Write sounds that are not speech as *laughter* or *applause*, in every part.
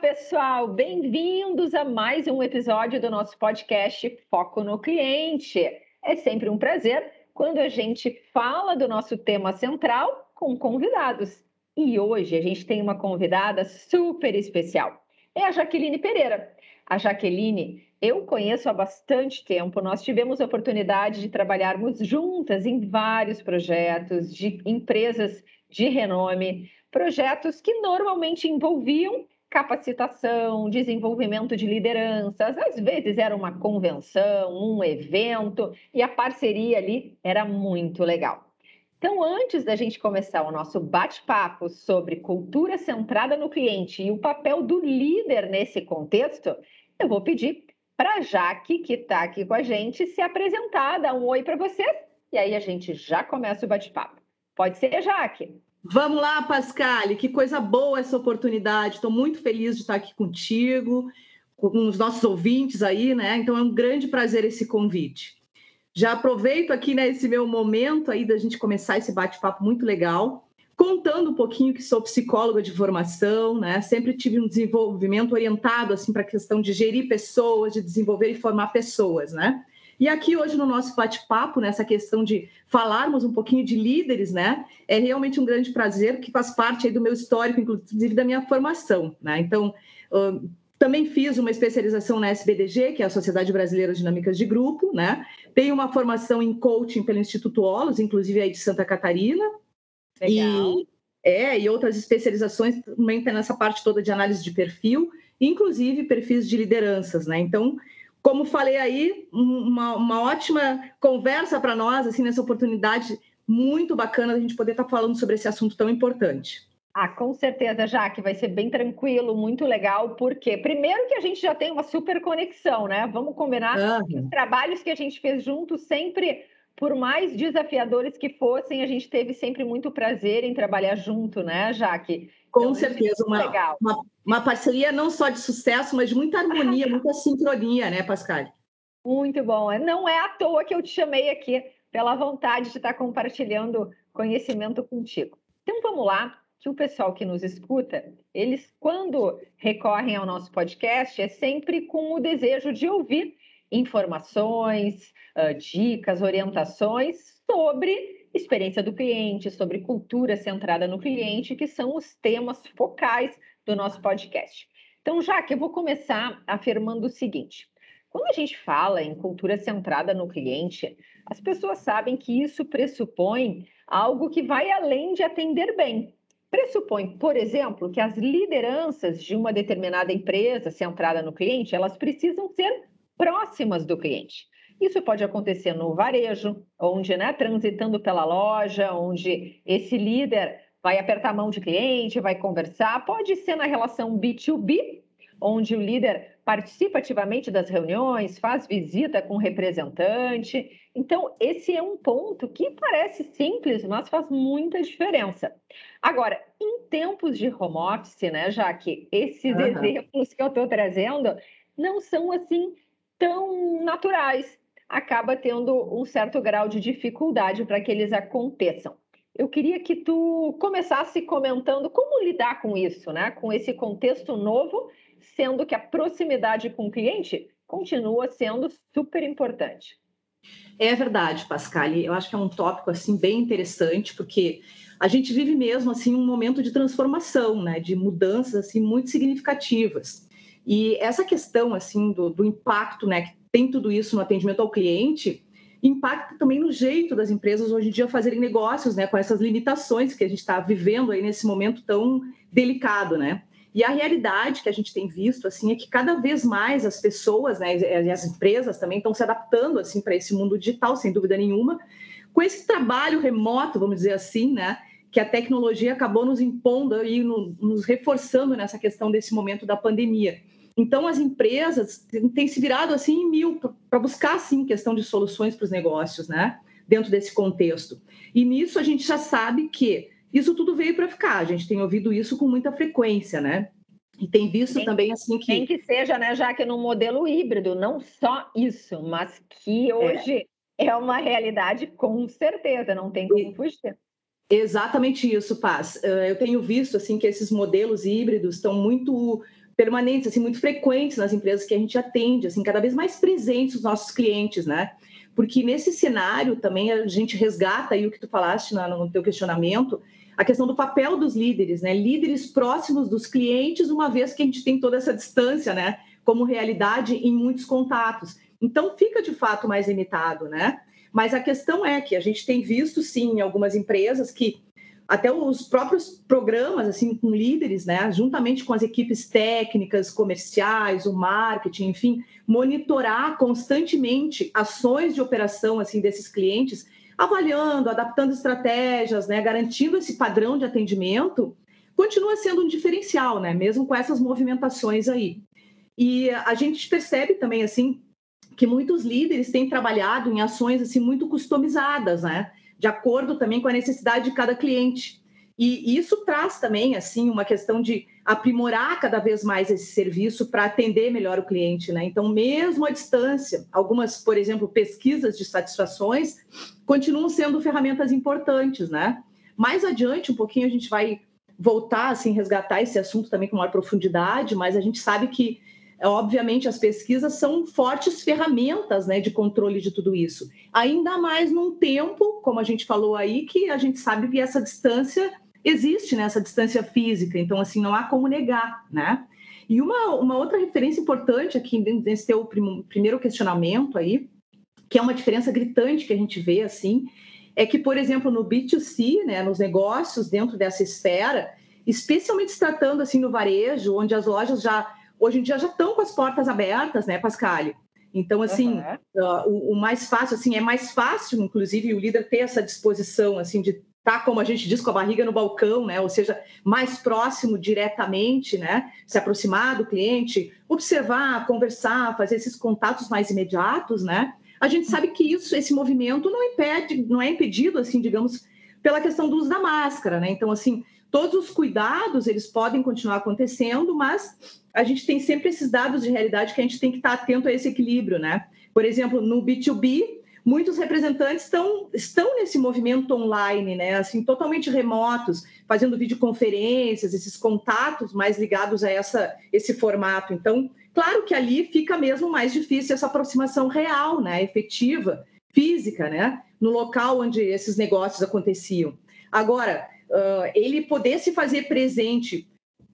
pessoal, bem-vindos a mais um episódio do nosso podcast Foco no Cliente. É sempre um prazer quando a gente fala do nosso tema central com convidados. E hoje a gente tem uma convidada super especial. É a Jaqueline Pereira. A Jaqueline eu conheço há bastante tempo. Nós tivemos a oportunidade de trabalharmos juntas em vários projetos de empresas de renome, projetos que normalmente envolviam capacitação, desenvolvimento de lideranças, às vezes era uma convenção, um evento, e a parceria ali era muito legal. Então, antes da gente começar o nosso bate-papo sobre cultura centrada no cliente e o papel do líder nesse contexto, eu vou pedir para a Jaque, que está aqui com a gente, se apresentar, dar um oi para vocês, e aí a gente já começa o bate-papo. Pode ser, Jaque? Vamos lá, Pascale, que coisa boa essa oportunidade. Estou muito feliz de estar aqui contigo, com os nossos ouvintes aí, né? Então é um grande prazer esse convite. Já aproveito aqui né, meu momento aí da gente começar esse bate-papo muito legal, contando um pouquinho que sou psicóloga de formação, né? Sempre tive um desenvolvimento orientado assim para a questão de gerir pessoas, de desenvolver e formar pessoas, né? E aqui hoje no nosso bate-papo, nessa questão de falarmos um pouquinho de líderes, né? É realmente um grande prazer que faz parte aí do meu histórico, inclusive da minha formação, né? Então, também fiz uma especialização na SBDG, que é a Sociedade Brasileira de Dinâmicas de Grupo, né? Tenho uma formação em coaching pelo Instituto Olos, inclusive aí de Santa Catarina. Legal. E, é, e outras especializações também tem nessa parte toda de análise de perfil, inclusive perfis de lideranças, né? Então, como falei aí, uma, uma ótima conversa para nós, assim, nessa oportunidade muito bacana da gente poder estar tá falando sobre esse assunto tão importante. Ah, com certeza, Jaque, vai ser bem tranquilo, muito legal, porque primeiro que a gente já tem uma super conexão, né? Vamos combinar uhum. os trabalhos que a gente fez juntos sempre, por mais desafiadores que fossem, a gente teve sempre muito prazer em trabalhar junto, né, Jaque? Com então, certeza, uma. Uma, uma parceria não só de sucesso, mas de muita harmonia, *laughs* muita sincronia, né, Pascal? Muito bom. Não é à toa que eu te chamei aqui, pela vontade de estar compartilhando conhecimento contigo. Então vamos lá, que o pessoal que nos escuta, eles quando recorrem ao nosso podcast é sempre com o desejo de ouvir informações, dicas, orientações sobre experiência do cliente, sobre cultura centrada no cliente, que são os temas focais do nosso podcast. Então, já que eu vou começar afirmando o seguinte: quando a gente fala em cultura centrada no cliente, as pessoas sabem que isso pressupõe algo que vai além de atender bem. Pressupõe, por exemplo, que as lideranças de uma determinada empresa centrada no cliente, elas precisam ser próximas do cliente. Isso pode acontecer no varejo, onde, né, transitando pela loja, onde esse líder vai apertar a mão de cliente, vai conversar. Pode ser na relação B2B, onde o líder participa ativamente das reuniões, faz visita com representante. Então, esse é um ponto que parece simples, mas faz muita diferença. Agora, em tempos de home office, né, já que esses uhum. exemplos que eu estou trazendo não são assim tão naturais acaba tendo um certo grau de dificuldade para que eles aconteçam. Eu queria que tu começasse comentando como lidar com isso, né? Com esse contexto novo, sendo que a proximidade com o cliente continua sendo super importante. É verdade, Pascal. Eu acho que é um tópico assim bem interessante, porque a gente vive mesmo assim um momento de transformação, né? De mudanças assim muito significativas. E essa questão assim do, do impacto, né, tem tudo isso no atendimento ao cliente, impacta também no jeito das empresas hoje em dia fazerem negócios, né, com essas limitações que a gente está vivendo aí nesse momento tão delicado, né? E a realidade que a gente tem visto assim é que cada vez mais as pessoas, né, e as empresas também estão se adaptando assim para esse mundo digital, sem dúvida nenhuma, com esse trabalho remoto, vamos dizer assim, né, que a tecnologia acabou nos impondo e nos reforçando nessa questão desse momento da pandemia. Então, as empresas têm se virado assim em mil para buscar, assim, questão de soluções para os negócios, né? Dentro desse contexto. E nisso a gente já sabe que isso tudo veio para ficar. A gente tem ouvido isso com muita frequência, né? E tem visto também assim que. Tem que seja, né, já que no modelo híbrido, não só isso, mas que é. hoje é, é uma realidade com certeza, não tem como fugir. Exatamente isso, Paz. Eu tenho visto assim que esses modelos híbridos estão muito permanentes, assim, muito frequentes nas empresas que a gente atende, assim, cada vez mais presentes os nossos clientes, né? Porque nesse cenário também a gente resgata aí o que tu falaste no teu questionamento, a questão do papel dos líderes, né? Líderes próximos dos clientes, uma vez que a gente tem toda essa distância, né? Como realidade em muitos contatos. Então fica de fato mais limitado, né? Mas a questão é que a gente tem visto sim algumas empresas que até os próprios programas, assim, com líderes, né, juntamente com as equipes técnicas, comerciais, o marketing, enfim, monitorar constantemente ações de operação, assim, desses clientes, avaliando, adaptando estratégias, né, garantindo esse padrão de atendimento, continua sendo um diferencial, né, mesmo com essas movimentações aí. E a gente percebe também, assim, que muitos líderes têm trabalhado em ações, assim, muito customizadas, né, de acordo também com a necessidade de cada cliente. E isso traz também assim uma questão de aprimorar cada vez mais esse serviço para atender melhor o cliente, né? Então, mesmo à distância, algumas, por exemplo, pesquisas de satisfações continuam sendo ferramentas importantes, né? Mais adiante, um pouquinho a gente vai voltar assim resgatar esse assunto também com maior profundidade, mas a gente sabe que obviamente as pesquisas são fortes ferramentas né, de controle de tudo isso. Ainda mais num tempo, como a gente falou aí, que a gente sabe que essa distância existe, né, essa distância física, então assim, não há como negar, né? E uma, uma outra referência importante aqui nesse teu prim, primeiro questionamento aí, que é uma diferença gritante que a gente vê assim, é que, por exemplo, no B2C, né, nos negócios dentro dessa esfera, especialmente se tratando assim no varejo, onde as lojas já hoje em dia já estão com as portas abertas, né, Pascal? Então, assim, uhum. uh, o, o, mais fácil, assim, é mais fácil, inclusive, o líder ter essa disposição, assim, de tá, como a gente diz, com a barriga no balcão, né? Ou seja, mais próximo diretamente, né? Se aproximar do cliente, observar, conversar, fazer esses contatos mais imediatos, né? A gente sabe que isso, esse movimento não impede, não é impedido, assim, digamos, pela questão do uso da máscara, né? Então, assim, todos os cuidados, eles podem continuar acontecendo, mas a gente tem sempre esses dados de realidade que a gente tem que estar atento a esse equilíbrio, né? Por exemplo, no B2B, muitos representantes estão, estão nesse movimento online, né? Assim, totalmente remotos, fazendo videoconferências, esses contatos mais ligados a essa, esse formato. Então, claro que ali fica mesmo mais difícil essa aproximação real, né? Efetiva, física, né? No local onde esses negócios aconteciam. Agora, uh, ele poder se fazer presente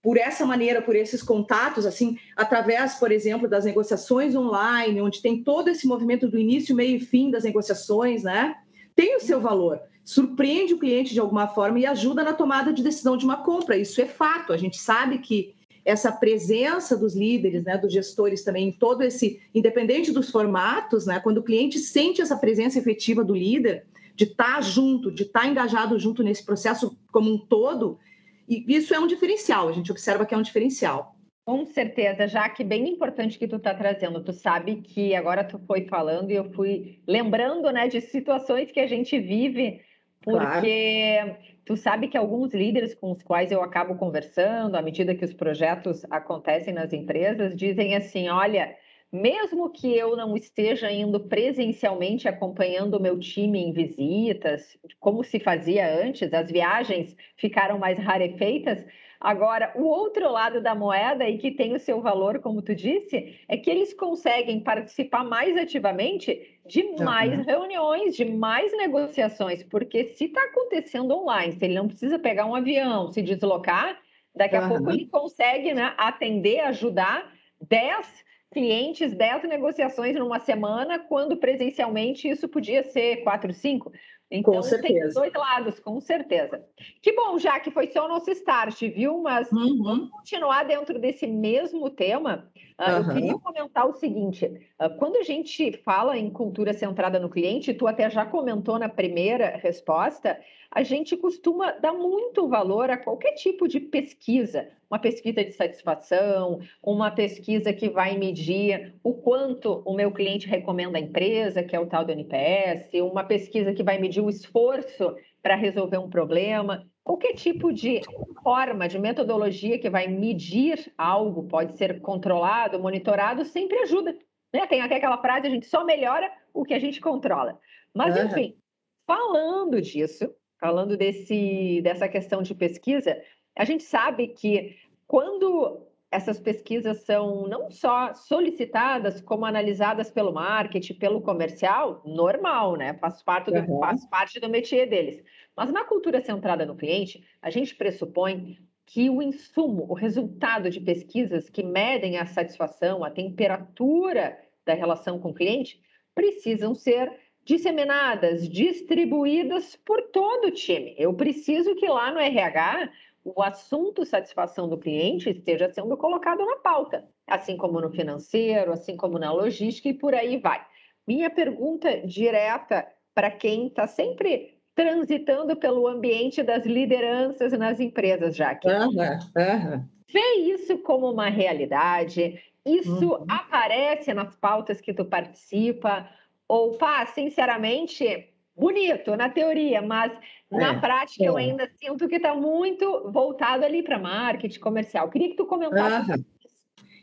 por essa maneira, por esses contatos, assim, através, por exemplo, das negociações online, onde tem todo esse movimento do início, meio e fim das negociações, né? Tem o seu valor. Surpreende o cliente de alguma forma e ajuda na tomada de decisão de uma compra. Isso é fato. A gente sabe que essa presença dos líderes, né, dos gestores também, em todo esse, independente dos formatos, né, quando o cliente sente essa presença efetiva do líder, de estar tá junto, de estar tá engajado junto nesse processo como um todo, e isso é um diferencial, a gente observa que é um diferencial. Com certeza, já que bem importante que tu está trazendo. Tu sabe que agora tu foi falando e eu fui lembrando, né, de situações que a gente vive, porque claro. tu sabe que alguns líderes com os quais eu acabo conversando, à medida que os projetos acontecem nas empresas, dizem assim: olha, mesmo que eu não esteja indo presencialmente acompanhando o meu time em visitas, como se fazia antes, as viagens ficaram mais rarefeitas. Agora, o outro lado da moeda e que tem o seu valor, como tu disse, é que eles conseguem participar mais ativamente de mais uhum. reuniões, de mais negociações, porque se está acontecendo online, se ele não precisa pegar um avião, se deslocar, daqui a uhum. pouco ele consegue né, atender, ajudar 10 clientes, 10 negociações numa semana, quando presencialmente isso podia ser 4, 5. Então, com certeza. tem dois lados, com certeza. Que bom, já que foi só o nosso start, viu? Mas uhum. vamos continuar dentro desse mesmo tema. Uh, uhum. Eu queria comentar o seguinte: uh, quando a gente fala em cultura centrada no cliente, tu até já comentou na primeira resposta, a gente costuma dar muito valor a qualquer tipo de pesquisa, uma pesquisa de satisfação, uma pesquisa que vai medir o quanto o meu cliente recomenda a empresa, que é o tal do NPS, uma pesquisa que vai medir o esforço para resolver um problema. Qualquer tipo de forma, de metodologia que vai medir algo, pode ser controlado, monitorado, sempre ajuda. Né? Tem até aquela frase, a gente só melhora o que a gente controla. Mas, uhum. enfim, falando disso, falando desse, dessa questão de pesquisa, a gente sabe que quando essas pesquisas são não só solicitadas, como analisadas pelo marketing, pelo comercial, normal, né? Faz parte do, uhum. faz parte do métier deles. Mas na cultura centrada no cliente, a gente pressupõe que o insumo, o resultado de pesquisas que medem a satisfação, a temperatura da relação com o cliente, precisam ser disseminadas, distribuídas por todo o time. Eu preciso que lá no RH o assunto satisfação do cliente esteja sendo colocado na pauta, assim como no financeiro, assim como na logística e por aí vai. Minha pergunta direta para quem está sempre transitando pelo ambiente das lideranças nas empresas, Jaque. Uhum, uhum. Vê isso como uma realidade? Isso uhum. aparece nas pautas que tu participa? Ou, pá, sinceramente, bonito na teoria, mas na é, prática é. eu ainda sinto que está muito voltado ali para marketing comercial. Queria que tu comentasse. Uhum.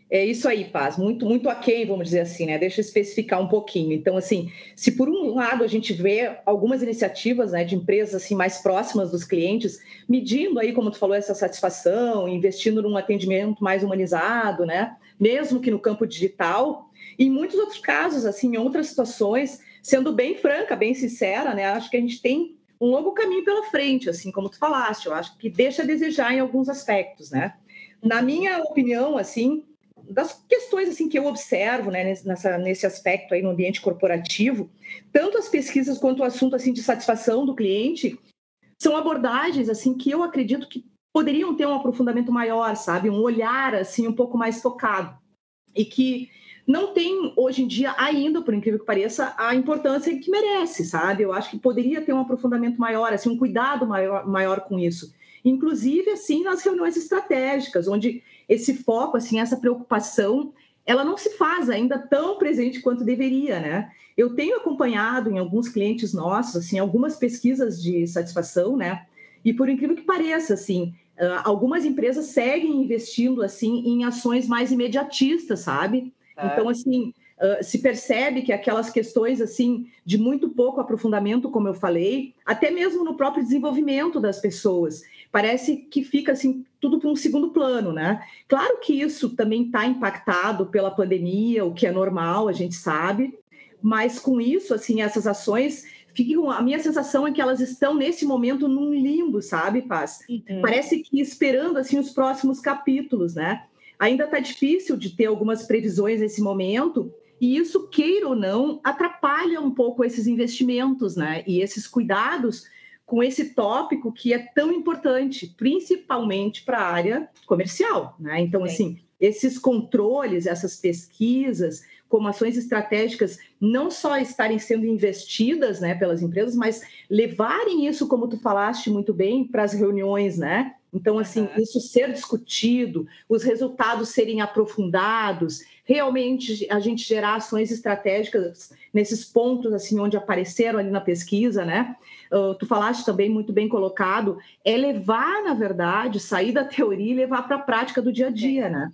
É isso aí, Paz, muito, muito aquém, vamos dizer assim, né? Deixa eu especificar um pouquinho. Então, assim, se por um lado a gente vê algumas iniciativas né, de empresas assim, mais próximas dos clientes, medindo aí, como tu falou, essa satisfação, investindo num atendimento mais humanizado, né? Mesmo que no campo digital, e em muitos outros casos, assim, em outras situações, sendo bem franca, bem sincera, né? Acho que a gente tem um longo caminho pela frente, assim como tu falaste. Eu acho que deixa a desejar em alguns aspectos, né? Na minha opinião, assim, das questões assim que eu observo, né, nessa, nesse aspecto aí no ambiente corporativo, tanto as pesquisas quanto o assunto assim de satisfação do cliente são abordagens assim que eu acredito que poderiam ter um aprofundamento maior, sabe, um olhar assim um pouco mais focado e que não tem hoje em dia ainda, por incrível que pareça, a importância que merece, sabe? Eu acho que poderia ter um aprofundamento maior, assim, um cuidado maior, maior com isso. Inclusive, assim, nas reuniões estratégicas, onde esse foco, assim, essa preocupação, ela não se faz ainda tão presente quanto deveria, né? Eu tenho acompanhado em alguns clientes nossos, assim, algumas pesquisas de satisfação, né? E por incrível que pareça, assim, algumas empresas seguem investindo, assim, em ações mais imediatistas, sabe? Então, assim, uh, se percebe que aquelas questões, assim, de muito pouco aprofundamento, como eu falei, até mesmo no próprio desenvolvimento das pessoas, parece que fica, assim, tudo para um segundo plano, né? Claro que isso também está impactado pela pandemia, o que é normal, a gente sabe, mas com isso, assim, essas ações ficam, a minha sensação é que elas estão nesse momento num limbo, sabe, Paz? Uhum. Parece que esperando assim os próximos capítulos, né? Ainda está difícil de ter algumas previsões nesse momento, e isso, queira ou não, atrapalha um pouco esses investimentos, né? E esses cuidados com esse tópico que é tão importante, principalmente para a área comercial, né? Então, Sim. assim, esses controles, essas pesquisas, como ações estratégicas, não só estarem sendo investidas, né, pelas empresas, mas levarem isso, como tu falaste muito bem, para as reuniões, né? Então, assim, isso ser discutido, os resultados serem aprofundados, realmente a gente gerar ações estratégicas nesses pontos, assim, onde apareceram ali na pesquisa, né? Uh, tu falaste também muito bem colocado, é levar, na verdade, sair da teoria e levar para a prática do dia a dia, né?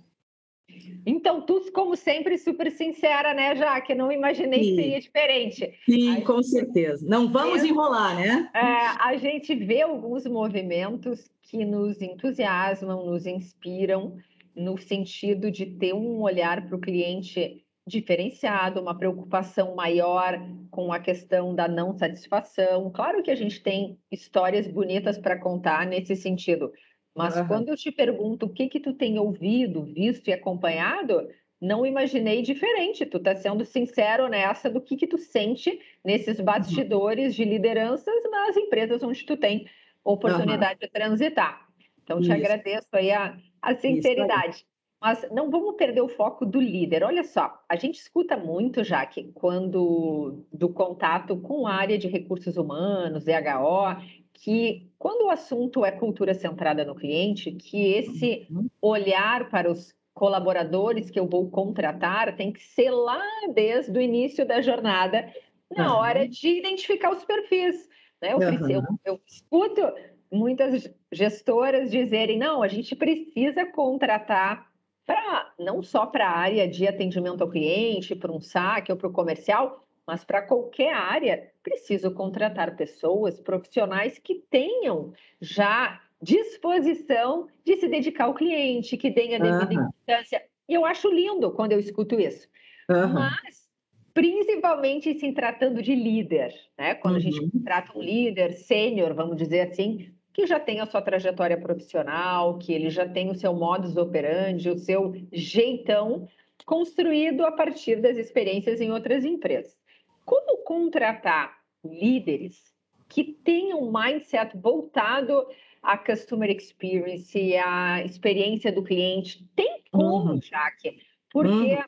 Então, tu, como sempre, super sincera, né, Jaque? Não imaginei Sim. que seria diferente. Sim, a com certeza. Não vamos enrolar, né? É, a gente vê alguns movimentos que nos entusiasmam, nos inspiram, no sentido de ter um olhar para o cliente diferenciado, uma preocupação maior com a questão da não satisfação. Claro que a gente tem histórias bonitas para contar nesse sentido, mas uhum. quando eu te pergunto o que que tu tem ouvido, visto e acompanhado, não imaginei diferente. Tu está sendo sincero nessa do que que tu sente nesses uhum. bastidores de lideranças nas empresas onde tu tem oportunidade uhum. de transitar. Então, te Isso. agradeço aí a, a sinceridade. Mas não vamos perder o foco do líder. Olha só, a gente escuta muito, já que quando do contato com a área de recursos humanos, DHO, que quando o assunto é cultura centrada no cliente, que esse uhum. olhar para os colaboradores que eu vou contratar tem que ser lá desde o início da jornada, na uhum. hora de identificar os perfis. Né? Eu, uhum. eu, eu escuto muitas gestoras dizerem: não, a gente precisa contratar para não só para a área de atendimento ao cliente, para um saque ou para o comercial, mas para qualquer área, preciso contratar pessoas, profissionais que tenham já disposição de se dedicar ao cliente, que tenha devida uhum. importância. E eu acho lindo quando eu escuto isso. Uhum. Mas, principalmente se tratando de líder, né? Quando uhum. a gente uhum. trata um líder sênior, vamos dizer assim, que já tem a sua trajetória profissional, que ele já tem o seu modus operandi, o seu jeitão construído a partir das experiências em outras empresas. Como contratar líderes que tenham um mindset voltado à customer experience, à experiência do cliente? Tem como, uhum. Jaque? Porque uhum.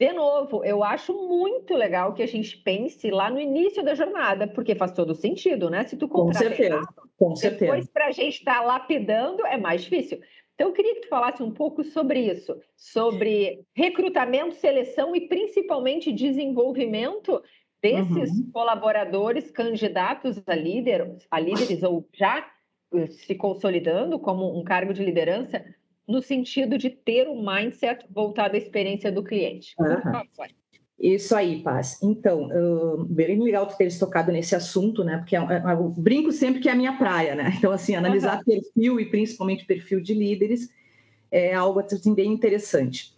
De novo, eu acho muito legal que a gente pense lá no início da jornada, porque faz todo sentido, né? Se tu comprar Com certeza, errado, com certeza. Depois, para a gente estar tá lapidando, é mais difícil. Então, eu queria que tu falasse um pouco sobre isso, sobre recrutamento, seleção e principalmente desenvolvimento desses uhum. colaboradores candidatos a, líder, a líderes ou já eh, se consolidando como um cargo de liderança no sentido de ter um mindset voltado à experiência do cliente. Uhum. Isso aí, Paz. Então, uh, bem legal tu teres tocado nesse assunto, né? Porque eu, é é, eu brinco sempre que é a minha praia, né? Então, assim, analisar uhum. perfil e principalmente perfil de líderes é algo assim, bem interessante.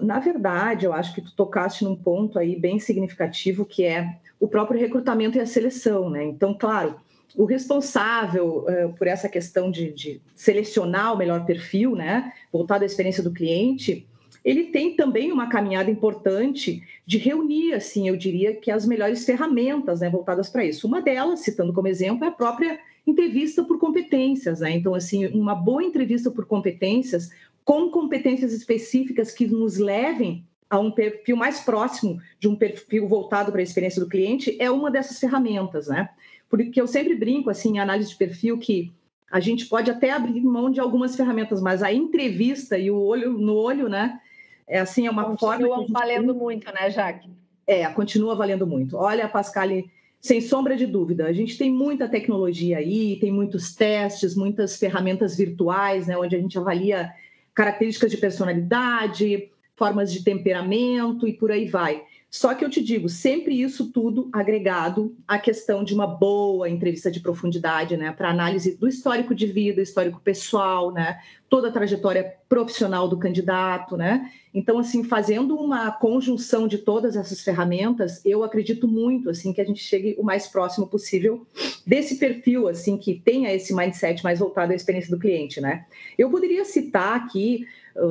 Na verdade, eu acho que tu tocaste num ponto aí bem significativo que é o próprio recrutamento e a seleção, né? Então, claro, o responsável uh, por essa questão de, de, selecionar o melhor perfil, né, voltado à experiência do cliente, ele tem também uma caminhada importante de reunir, assim, eu diria que as melhores ferramentas, né, voltadas para isso. Uma delas, citando como exemplo, é a própria entrevista por competências, né? Então, assim, uma boa entrevista por competências, com competências específicas que nos levem a um perfil mais próximo de um perfil voltado para a experiência do cliente, é uma dessas ferramentas, né? porque eu sempre brinco assim em análise de perfil que a gente pode até abrir mão de algumas ferramentas, mas a entrevista e o olho no olho, né? É assim, é uma Continua forma. Continua valendo muito, né, Jaque? É, continua valendo muito. Olha, Pascale, sem sombra de dúvida, a gente tem muita tecnologia aí, tem muitos testes, muitas ferramentas virtuais, né, onde a gente avalia características de personalidade, formas de temperamento e por aí vai. Só que eu te digo, sempre isso tudo agregado à questão de uma boa entrevista de profundidade, né, para análise do histórico de vida, histórico pessoal, né, toda a trajetória profissional do candidato, né? Então, assim, fazendo uma conjunção de todas essas ferramentas, eu acredito muito, assim, que a gente chegue o mais próximo possível desse perfil, assim, que tenha esse mindset mais voltado à experiência do cliente, né? Eu poderia citar aqui,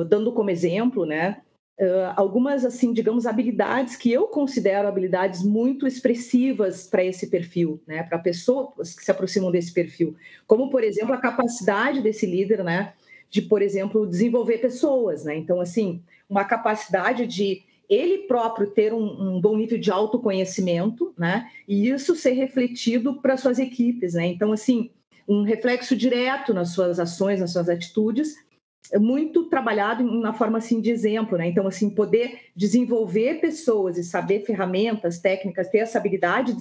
dando como exemplo, né, Uh, algumas, assim, digamos, habilidades que eu considero habilidades muito expressivas para esse perfil, né, para pessoas que se aproximam desse perfil, como, por exemplo, a capacidade desse líder, né, de, por exemplo, desenvolver pessoas, né, então, assim, uma capacidade de ele próprio ter um, um bom nível de autoconhecimento, né, e isso ser refletido para suas equipes, né, então, assim, um reflexo direto nas suas ações, nas suas atitudes, muito trabalhado na forma assim de exemplo, né? Então, assim, poder desenvolver pessoas e saber ferramentas, técnicas, ter essa habilidade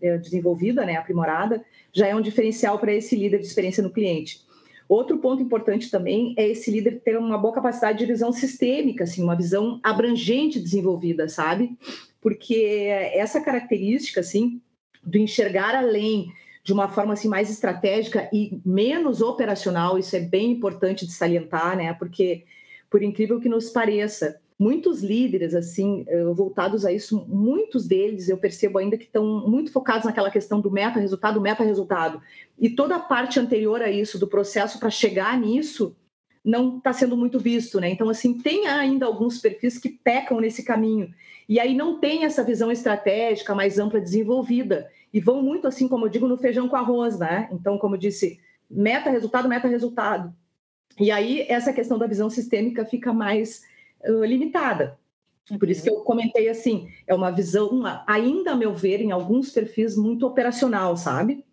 eh, desenvolvida, né, aprimorada, já é um diferencial para esse líder de experiência no cliente. Outro ponto importante também é esse líder ter uma boa capacidade de visão sistêmica, assim, uma visão abrangente desenvolvida, sabe? Porque essa característica, assim, do enxergar além, de uma forma assim mais estratégica e menos operacional, isso é bem importante de salientar, né? Porque por incrível que nos pareça, muitos líderes assim eh, voltados a isso, muitos deles eu percebo ainda que estão muito focados naquela questão do meta resultado, meta resultado e toda a parte anterior a isso do processo para chegar nisso não está sendo muito visto, né? Então assim tem ainda alguns perfis que pecam nesse caminho e aí não tem essa visão estratégica mais ampla desenvolvida e vão muito assim, como eu digo, no feijão com arroz, né? Então, como eu disse, meta, resultado, meta, resultado. E aí essa questão da visão sistêmica fica mais uh, limitada. Por isso que eu comentei assim, é uma visão, uma, ainda a meu ver, em alguns perfis muito operacional, sabe?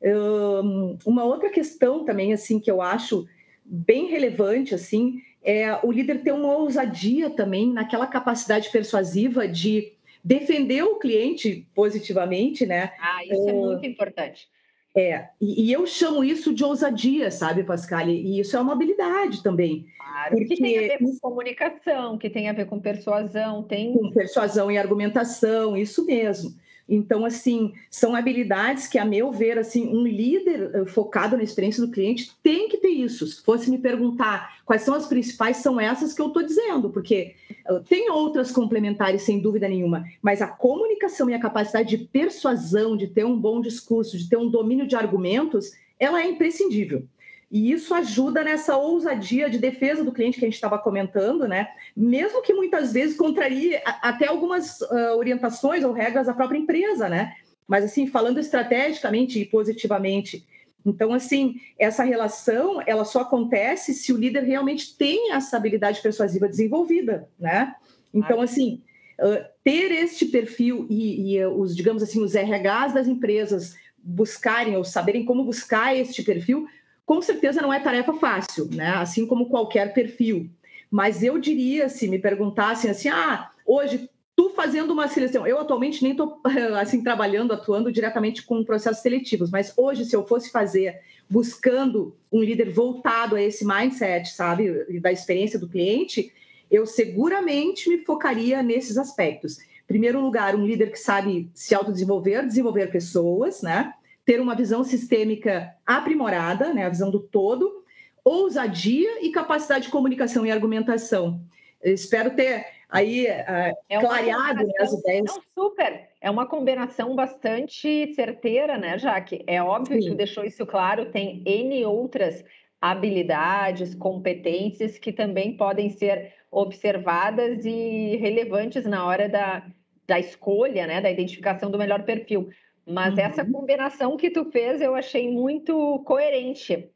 Um, uma outra questão também, assim, que eu acho bem relevante, assim, é o líder ter uma ousadia também naquela capacidade persuasiva de defender o cliente positivamente, né? Ah, isso é muito importante. É, e, e, eu chamo isso de ousadia, sabe, Pascal? E isso é uma habilidade também. Claro, porque... que tem a ver com comunicação, que tem a ver com persuasão, tem... Com persuasão e argumentação, isso mesmo. Então, assim, são habilidades que, a meu ver, assim, um líder eh, focado na experiência do cliente tem que ter isso. Se fosse me perguntar quais são as principais, são essas que eu estou dizendo, porque eh, tem outras complementares, sem dúvida nenhuma, mas a comunicação e a capacidade de persuasão, de ter um bom discurso, de ter um domínio de argumentos, ela é imprescindível. E isso ajuda nessa ousadia de defesa do cliente que a gente estava comentando, né? Mesmo que muitas vezes contrarie até algumas uh, orientações ou regras da própria empresa, né? Mas assim, falando estrategicamente e positivamente. Então, assim, essa relação, ela só acontece se o líder realmente tem essa habilidade persuasiva desenvolvida, né? Então, assim, uh, ter este perfil e, e os, digamos assim, os RHs das empresas buscarem ou saberem como buscar este perfil com certeza não é tarefa fácil, né? Assim como qualquer perfil. Mas eu diria, se me perguntassem assim, ah, hoje tu fazendo uma seleção, eu atualmente nem estou *laughs* assim trabalhando, atuando diretamente com processos seletivos, mas hoje se eu fosse fazer buscando um líder voltado a esse mindset, sabe, da experiência do cliente, eu seguramente me focaria nesses aspectos. Em primeiro lugar, um líder que sabe se autodesenvolver, desenvolver pessoas, né? Ter uma visão sistêmica aprimorada, né, a visão do todo, ousadia e capacidade de comunicação e argumentação. Eu espero ter aí uh, é clareado né, as ideias. Não, super, é uma combinação bastante certeira, né, Jaque? É óbvio Sim. que deixou isso claro, tem N outras habilidades, competências que também podem ser observadas e relevantes na hora da, da escolha, né, da identificação do melhor perfil. Mas uhum. essa combinação que tu fez eu achei muito coerente,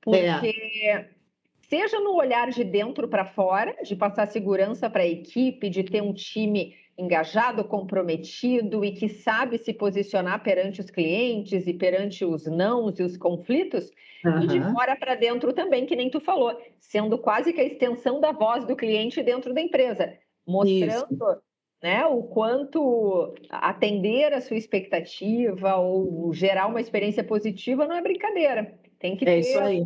porque é. seja no olhar de dentro para fora, de passar segurança para a equipe, de ter um time engajado, comprometido e que sabe se posicionar perante os clientes e perante os nãos e os conflitos, uhum. e de fora para dentro também, que nem tu falou, sendo quase que a extensão da voz do cliente dentro da empresa, mostrando Isso né? O quanto atender a sua expectativa ou gerar uma experiência positiva não é brincadeira. Tem que é ter, isso aí.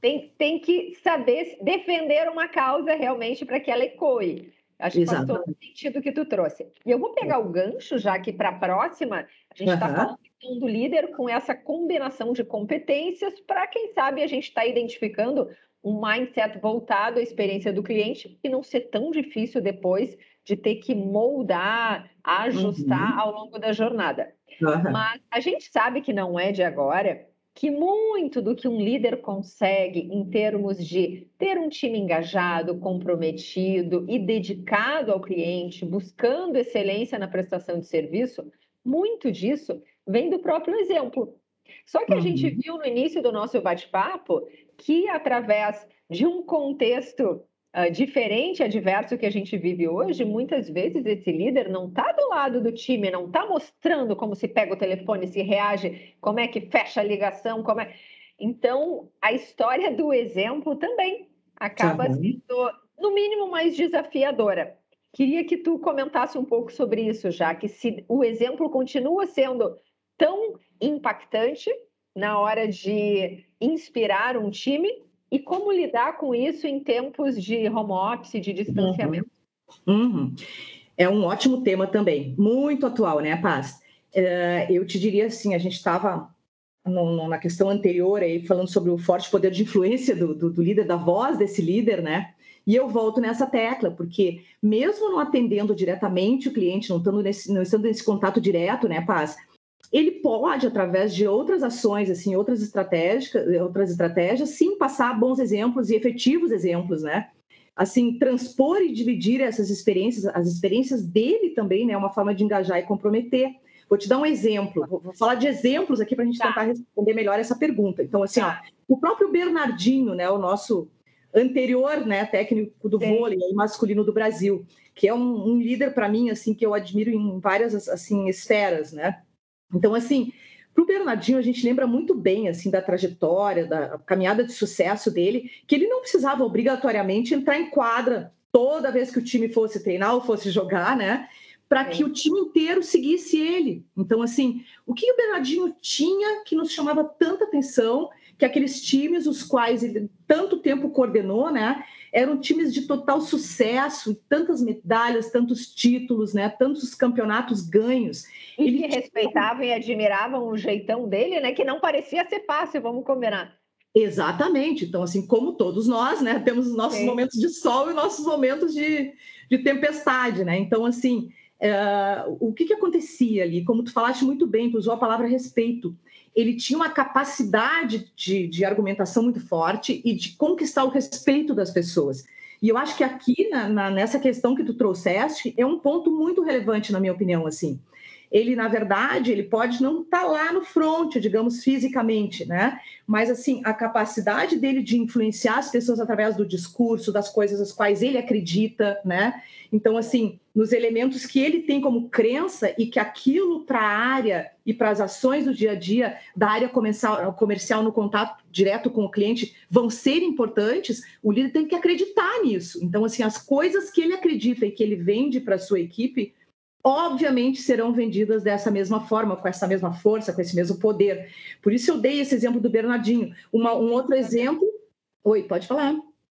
Tem, tem que saber defender uma causa realmente para que ela ecoe. Acho que faz todo sentido que tu trouxe. E eu vou pegar o gancho, já que para a próxima, a gente está uhum. falando do líder com essa combinação de competências para, quem sabe, a gente está identificando um mindset voltado à experiência do cliente e não ser tão difícil depois de ter que moldar, ajustar uhum. ao longo da jornada. Uhum. Mas a gente sabe que não é de agora, que muito do que um líder consegue em termos de ter um time engajado, comprometido e dedicado ao cliente, buscando excelência na prestação de serviço, muito disso vem do próprio exemplo. Só que a gente uhum. viu no início do nosso bate-papo que, através de um contexto uh, diferente, adverso que a gente vive hoje, muitas vezes esse líder não está do lado do time, não está mostrando como se pega o telefone, se reage, como é que fecha a ligação, como é. Então, a história do exemplo também acaba uhum. sendo, no mínimo, mais desafiadora. Queria que tu comentasse um pouco sobre isso, já que se o exemplo continua sendo tão impactante na hora de inspirar um time, e como lidar com isso em tempos de home office, de distanciamento? Uhum. Uhum. É um ótimo tema também, muito atual, né, Paz? Uh, eu te diria assim, a gente estava na questão anterior aí falando sobre o forte poder de influência do, do, do líder, da voz desse líder, né? E eu volto nessa tecla, porque mesmo não atendendo diretamente o cliente, não estando nesse, não estando nesse contato direto, né, Paz? Ele pode, através de outras ações, assim, outras estratégias, outras estratégias, sim, passar bons exemplos e efetivos exemplos, né? Assim, transpor e dividir essas experiências, as experiências dele também, né? É uma forma de engajar e comprometer. Vou te dar um exemplo, vou falar de exemplos aqui para a gente tá. tentar responder melhor essa pergunta. Então, assim, tá. ó, o próprio Bernardinho, né, o nosso anterior, né, técnico do Sim. vôlei masculino do Brasil, que é um, um líder para mim, assim, que eu admiro em várias, assim, esferas, né? Então, assim, para o Bernardinho, a gente lembra muito bem assim da trajetória, da caminhada de sucesso dele, que ele não precisava obrigatoriamente entrar em quadra toda vez que o time fosse treinar ou fosse jogar, né? para que o time inteiro seguisse ele. Então, assim, o que o Bernardinho tinha que nos chamava tanta atenção, que aqueles times os quais ele tanto tempo coordenou, né, eram times de total sucesso, tantas medalhas, tantos títulos, né, tantos campeonatos ganhos. E ele que respeitavam e admiravam o jeitão dele, né, que não parecia ser fácil, vamos combinar. Exatamente. Então, assim, como todos nós, né, temos os nossos Sim. momentos de sol e nossos momentos de, de tempestade, né? Então, assim, uh, o que, que acontecia ali? Como tu falaste muito bem, tu usou a palavra respeito. Ele tinha uma capacidade de, de argumentação muito forte e de conquistar o respeito das pessoas. E eu acho que aqui, na, na, nessa questão que tu trouxeste, é um ponto muito relevante, na minha opinião, assim ele na verdade ele pode não estar tá lá no front, digamos fisicamente, né? Mas assim a capacidade dele de influenciar as pessoas através do discurso, das coisas as quais ele acredita, né? Então assim nos elementos que ele tem como crença e que aquilo para a área e para as ações do dia a dia da área comercial, comercial no contato direto com o cliente vão ser importantes, o líder tem que acreditar nisso. Então, assim, as coisas que ele acredita e que ele vende para a sua equipe obviamente serão vendidas dessa mesma forma, com essa mesma força, com esse mesmo poder. Por isso eu dei esse exemplo do Bernardinho. Uma, um outro exemplo. Oi, pode falar.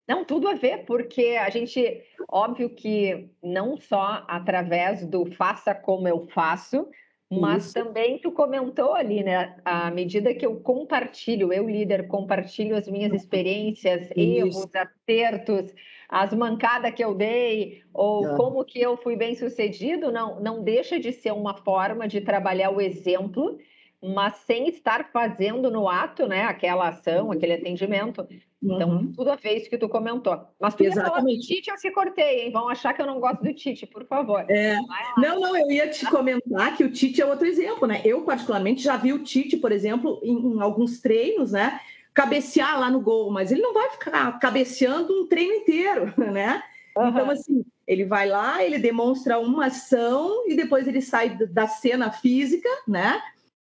Não, tudo a ver, porque a gente, óbvio que não só através do faça como eu faço, mas Isso. também tu comentou ali, né? À medida que eu compartilho, eu líder, compartilho as minhas experiências, Isso. erros, acertos, as mancadas que eu dei, ou é. como que eu fui bem sucedido, não, não deixa de ser uma forma de trabalhar o exemplo, mas sem estar fazendo no ato, né? Aquela ação, uhum. aquele atendimento. Então, uhum. tudo a ver isso que tu comentou. Mas tu Exatamente. ia falar do Tite, eu se cortei, hein? Vão achar que eu não gosto do Tite, por favor. É. Não, não, eu ia te comentar que o Tite é outro exemplo, né? Eu, particularmente, já vi o Tite, por exemplo, em, em alguns treinos, né? Cabecear lá no gol, mas ele não vai ficar cabeceando um treino inteiro, *laughs* né? Uhum. Então, assim, ele vai lá, ele demonstra uma ação e depois ele sai da cena física, né?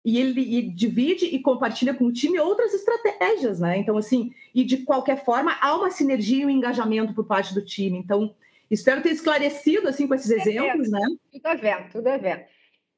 E ele e divide e compartilha com o time outras estratégias, né? Então, assim, e de qualquer forma, há uma sinergia e um engajamento por parte do time. Então, espero ter esclarecido, assim, com esses tudo exemplos, né? Tudo a ver, tudo a ver.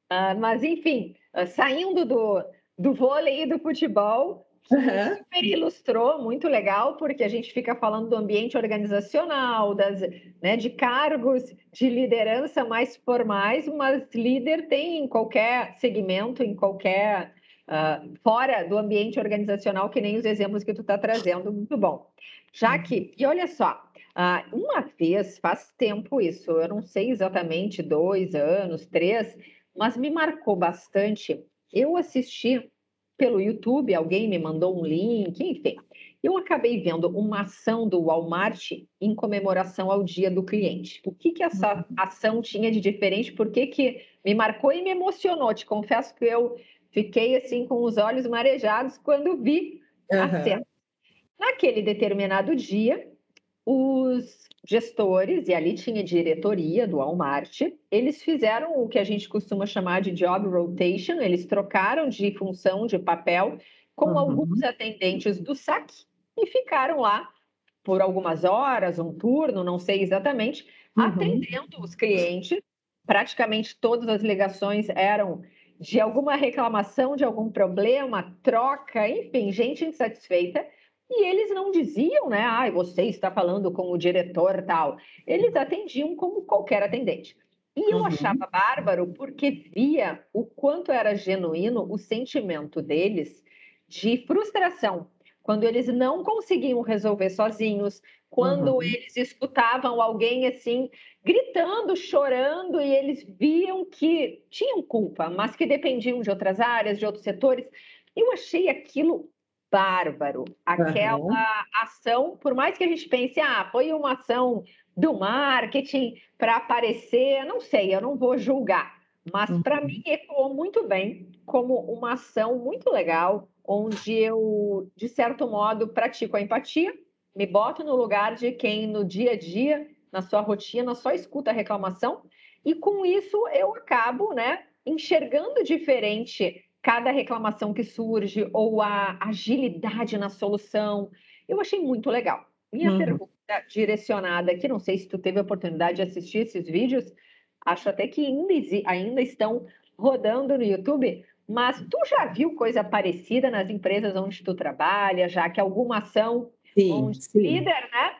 Uh, mas, enfim, uh, saindo do, do vôlei e do futebol, Uhum. Super ilustrou, muito legal, porque a gente fica falando do ambiente organizacional, das, né, de cargos de liderança mais formais, mas líder tem em qualquer segmento, em qualquer. Uh, fora do ambiente organizacional, que nem os exemplos que tu está trazendo, muito bom. Já uhum. que, e olha só, uh, uma vez, faz tempo isso, eu não sei exatamente, dois anos, três, mas me marcou bastante. Eu assisti pelo YouTube, alguém me mandou um link, enfim. Eu acabei vendo uma ação do Walmart em comemoração ao Dia do Cliente. O que, que essa uhum. ação tinha de diferente? Por que, que me marcou e me emocionou? Te confesso que eu fiquei assim com os olhos marejados quando vi a uhum. cena. Naquele determinado dia, os gestores, e ali tinha diretoria do Walmart, eles fizeram o que a gente costuma chamar de job rotation, eles trocaram de função, de papel, com uhum. alguns atendentes do saque e ficaram lá por algumas horas, um turno, não sei exatamente, uhum. atendendo os clientes. Praticamente todas as ligações eram de alguma reclamação, de algum problema, troca, enfim, gente insatisfeita. E eles não diziam, né? Ah, você está falando com o diretor tal. Eles atendiam como qualquer atendente. E eu uhum. achava bárbaro porque via o quanto era genuíno o sentimento deles de frustração, quando eles não conseguiam resolver sozinhos, quando uhum. eles escutavam alguém assim gritando, chorando e eles viam que tinham culpa, mas que dependiam de outras áreas, de outros setores. Eu achei aquilo bárbaro. Aquela uhum. ação, por mais que a gente pense, ah, foi uma ação do marketing para aparecer, não sei, eu não vou julgar, mas uhum. para mim ecoou muito bem como uma ação muito legal, onde eu, de certo modo, pratico a empatia, me boto no lugar de quem no dia a dia, na sua rotina, só escuta a reclamação, e com isso eu acabo, né, enxergando diferente cada reclamação que surge ou a agilidade na solução. Eu achei muito legal. Minha uhum. pergunta direcionada aqui, não sei se tu teve a oportunidade de assistir esses vídeos, acho até que ainda, ainda estão rodando no YouTube. Mas tu já viu coisa parecida nas empresas onde tu trabalha, já que alguma ação sim, onde sim. líder, né,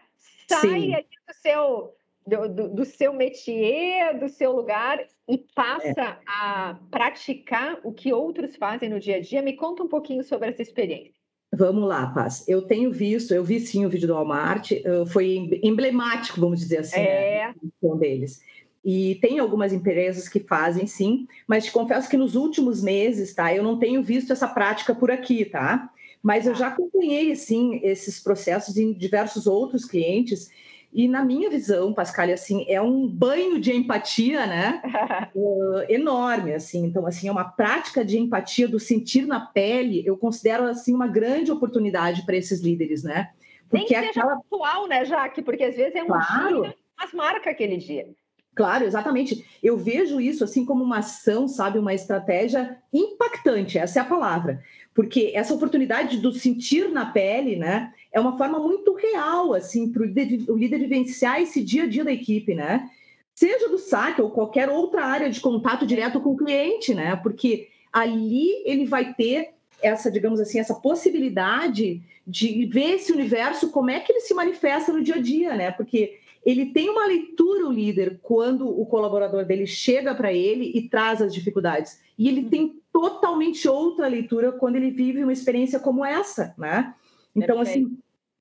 sai do seu do, do, do, seu métier, do seu lugar e passa é. a praticar o que outros fazem no dia a dia. Me conta um pouquinho sobre essa experiência. Vamos lá, Paz. Eu tenho visto, eu vi sim o vídeo do Walmart, foi emblemático, vamos dizer assim, é. né, deles. E tem algumas empresas que fazem sim, mas te confesso que nos últimos meses, tá, eu não tenho visto essa prática por aqui, tá? Mas eu tá. já acompanhei, sim, esses processos em diversos outros clientes e na minha visão, Pascal, assim, é um banho de empatia, né? *laughs* uh, enorme, assim. Então, assim, é uma prática de empatia do sentir na pele. Eu considero assim uma grande oportunidade para esses líderes, né? Porque Nem que seja aquela... pontual, né, Jaque? Porque às vezes é um claro. dia, mas marca aquele dia. Claro, exatamente. Eu vejo isso assim como uma ação, sabe, uma estratégia impactante, essa é a palavra. Porque essa oportunidade do sentir na pele, né, é uma forma muito real, assim, para o líder, vivenciar esse dia a dia da equipe, né? Seja do saque ou qualquer outra área de contato direto com o cliente, né? Porque ali ele vai ter essa, digamos assim, essa possibilidade de ver esse universo, como é que ele se manifesta no dia a dia, né? Porque ele tem uma leitura, o líder, quando o colaborador dele chega para ele e traz as dificuldades. E ele tem totalmente outra leitura quando ele vive uma experiência como essa, né? Então, Perfeito. assim,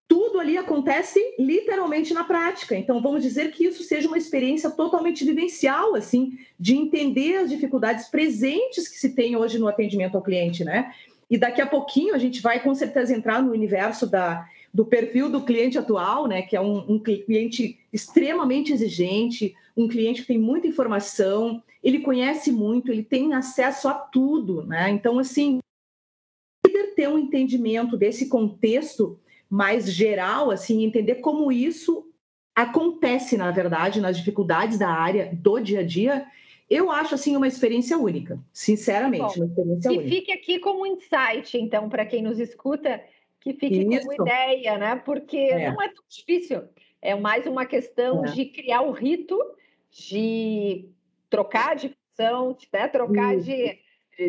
tudo ali acontece literalmente na prática. Então, vamos dizer que isso seja uma experiência totalmente vivencial, assim, de entender as dificuldades presentes que se tem hoje no atendimento ao cliente, né? E daqui a pouquinho a gente vai com certeza entrar no universo da do perfil do cliente atual, né, que é um, um, cliente extremamente exigente, um cliente que tem muita informação, ele conhece muito, ele tem acesso a tudo, né? Então, assim, ter um entendimento desse contexto mais geral, assim, entender como isso acontece, na verdade, nas dificuldades da área do dia a dia, eu acho assim uma experiência única, sinceramente, Bom, uma experiência e única. Fique aqui como insight, então, para quem nos escuta, que fique Isso. como ideia, né? Porque é. não é tão difícil. É mais uma questão é. de criar o rito, de trocar de função, né? trocar de,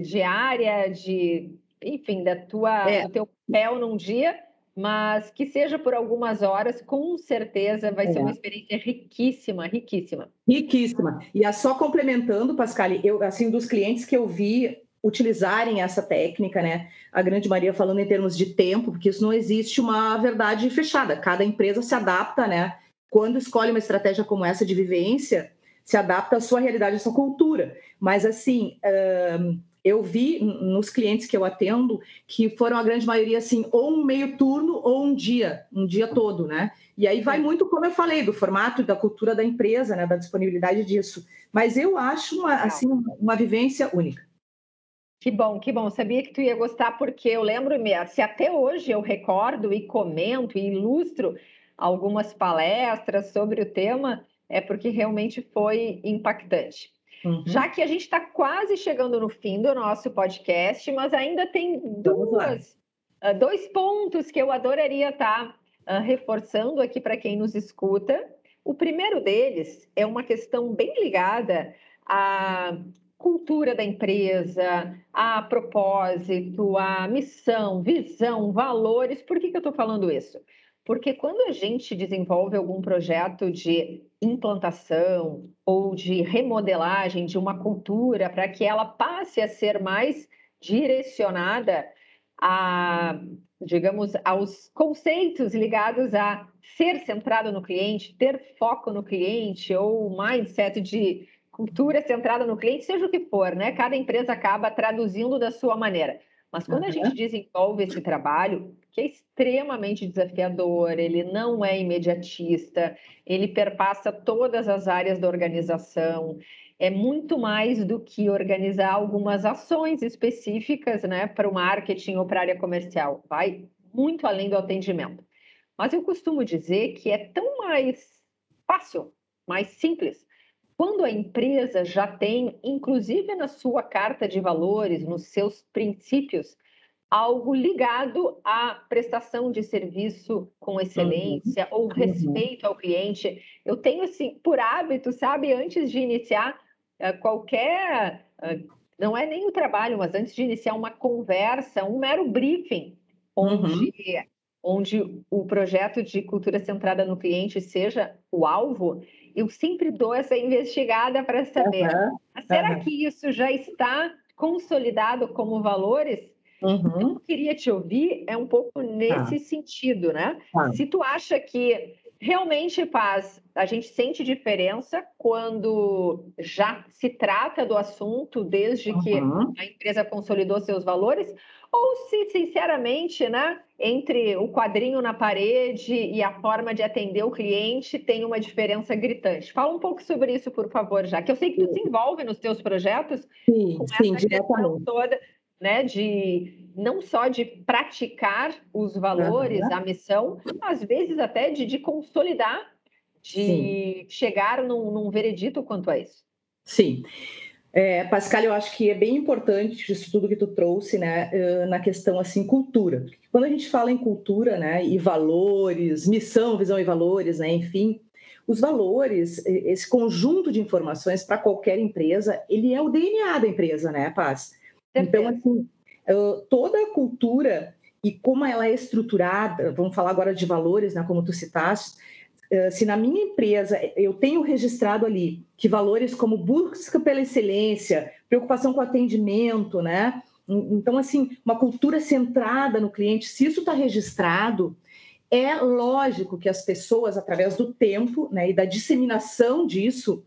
de área, de enfim, da tua, é. do teu papel num dia, mas que seja por algumas horas, com certeza vai é. ser uma experiência riquíssima, riquíssima. Riquíssima. E é só complementando, Pascal, eu assim dos clientes que eu vi utilizarem essa técnica, né? A grande maioria falando em termos de tempo, porque isso não existe uma verdade fechada. Cada empresa se adapta, né? Quando escolhe uma estratégia como essa de vivência, se adapta à sua realidade, à sua cultura. Mas assim, eu vi nos clientes que eu atendo que foram a grande maioria assim, ou um meio turno ou um dia, um dia todo, né? E aí vai muito, como eu falei, do formato da cultura da empresa, né? Da disponibilidade disso. Mas eu acho uma, assim, uma vivência única. Que bom, que bom. Sabia que tu ia gostar, porque eu lembro, se até hoje eu recordo e comento e ilustro algumas palestras sobre o tema, é porque realmente foi impactante. Uhum. Já que a gente está quase chegando no fim do nosso podcast, mas ainda tem duas, uh, dois pontos que eu adoraria estar tá, uh, reforçando aqui para quem nos escuta. O primeiro deles é uma questão bem ligada a cultura da empresa, a propósito, a missão, visão, valores. Por que, que eu estou falando isso? Porque quando a gente desenvolve algum projeto de implantação ou de remodelagem de uma cultura para que ela passe a ser mais direcionada a, digamos, aos conceitos ligados a ser centrado no cliente, ter foco no cliente ou mindset de cultura centrada no cliente, seja o que for, né? Cada empresa acaba traduzindo da sua maneira. Mas quando uhum. a gente desenvolve esse trabalho, que é extremamente desafiador, ele não é imediatista, ele perpassa todas as áreas da organização, é muito mais do que organizar algumas ações específicas né, para o marketing ou para a área comercial, vai muito além do atendimento. Mas eu costumo dizer que é tão mais fácil, mais simples, quando a empresa já tem, inclusive na sua carta de valores, nos seus princípios, algo ligado à prestação de serviço com excelência uhum. ou respeito ao cliente. Eu tenho, assim, por hábito, sabe, antes de iniciar uh, qualquer. Uh, não é nem o trabalho, mas antes de iniciar uma conversa, um mero briefing, onde, uhum. onde o projeto de cultura centrada no cliente seja o alvo, eu sempre dou essa investigada para saber: uhum. será que isso já está consolidado como valores? Uhum. Eu queria te ouvir é um pouco nesse tá. sentido, né? Tá. Se tu acha que realmente, Paz, a gente sente diferença quando já se trata do assunto desde uhum. que a empresa consolidou seus valores, ou se, sinceramente, né, entre o quadrinho na parede e a forma de atender o cliente tem uma diferença gritante. Fala um pouco sobre isso, por favor, já que eu sei que tu se envolve nos teus projetos sim, com essa sim, toda né, de não só de praticar os valores, uhum. a missão, às vezes até de, de consolidar, de Sim. chegar num, num, veredito quanto a isso. Sim. É, Pascal, eu acho que é bem importante isso tudo que tu trouxe, né, na questão assim cultura. Quando a gente fala em cultura, né, e valores, missão, visão e valores, né, enfim, os valores, esse conjunto de informações para qualquer empresa, ele é o DNA da empresa, né, Paz? Então, assim, toda a cultura e como ela é estruturada, vamos falar agora de valores, né, como tu citaste, se na minha empresa eu tenho registrado ali que valores como busca pela excelência, preocupação com atendimento, né? Então, assim, uma cultura centrada no cliente, se isso está registrado, é lógico que as pessoas, através do tempo né, e da disseminação disso,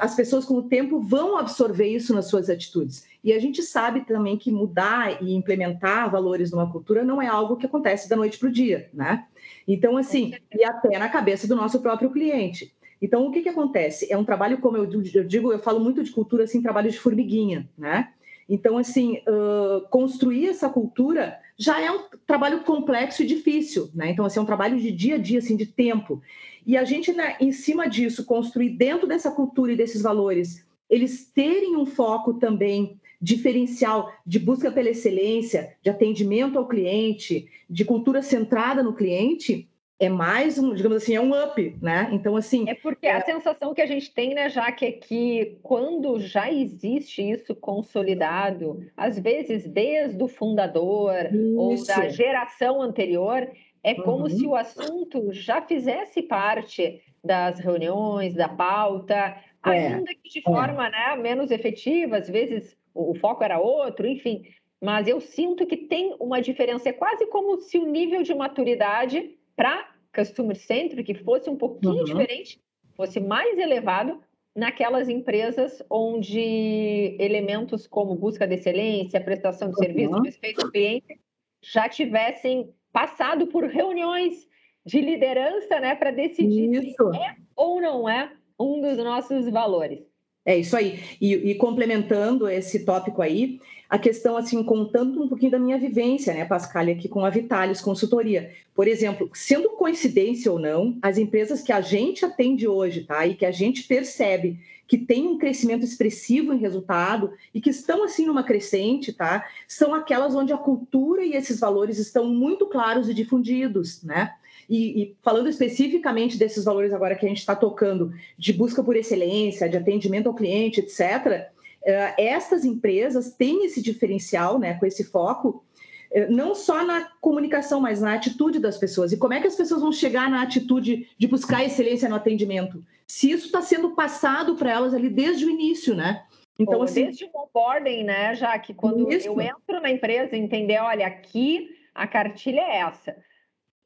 as pessoas com o tempo vão absorver isso nas suas atitudes. E a gente sabe também que mudar e implementar valores numa cultura não é algo que acontece da noite para o dia, né? Então, assim, e até na cabeça do nosso próprio cliente. Então, o que, que acontece? É um trabalho, como eu digo, eu falo muito de cultura, assim, trabalho de formiguinha, né? Então, assim, uh, construir essa cultura já é um trabalho complexo e difícil, né? Então, assim, é um trabalho de dia a dia, assim, de tempo. E a gente, né, em cima disso, construir dentro dessa cultura e desses valores, eles terem um foco também diferencial de busca pela excelência, de atendimento ao cliente, de cultura centrada no cliente, é mais um, digamos assim, é um up, né? Então, assim. É porque é... a sensação que a gente tem, né, já que é que quando já existe isso consolidado, às vezes desde o fundador isso. ou da geração anterior, é como uhum. se o assunto já fizesse parte das reuniões, da pauta, é. ainda que de é. forma né, menos efetiva, às vezes o, foco era outro, enfim. Mas eu sinto que tem uma diferença. É quase como se o nível de maturidade para customer centric fosse um pouquinho uhum. diferente, fosse mais elevado naquelas empresas onde elementos como busca de excelência, prestação de serviço, uhum. respeito ao cliente, já tivessem passado por reuniões de liderança, né, para decidir Isso. se é ou não é um dos nossos valores. É isso aí. E, e, complementando esse tópico aí, a questão, assim, contando um pouquinho da minha vivência, né, Pascal, aqui com a Vitalis Consultoria. Por exemplo, sendo coincidência ou não, as empresas que a gente atende hoje, tá, e que a gente percebe que tem um crescimento expressivo em resultado e que estão, assim, numa crescente, tá, são aquelas onde a cultura e esses valores estão muito claros e difundidos, né? E, e, falando especificamente desses valores agora que a gente está tocando, de busca por excelência, de atendimento ao cliente, etc., uh, estas empresas têm esse diferencial, né, com esse foco, uh, não só na comunicação, mas na atitude das pessoas. E como é que as pessoas vão chegar na atitude de buscar excelência no atendimento? Se isso está sendo passado para elas ali desde o início, né? Então, Bom, assim, desde o onboarding, né, já que quando isso. eu entro na empresa, entender, olha, aqui a cartilha é essa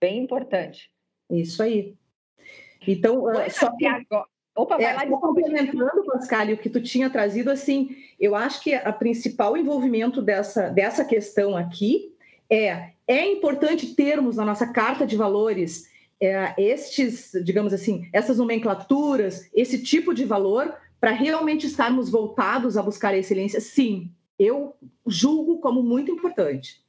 Bem importante. Isso aí. Então, uh, só que... agora. Opa, vai é, lá complementando, Pascal, o que tu tinha trazido, assim, eu acho que a principal envolvimento dessa, dessa questão aqui é é importante termos na nossa carta de valores é, estes, digamos assim, essas nomenclaturas, esse tipo de valor para realmente estarmos voltados a buscar a excelência? Sim, eu julgo como muito importante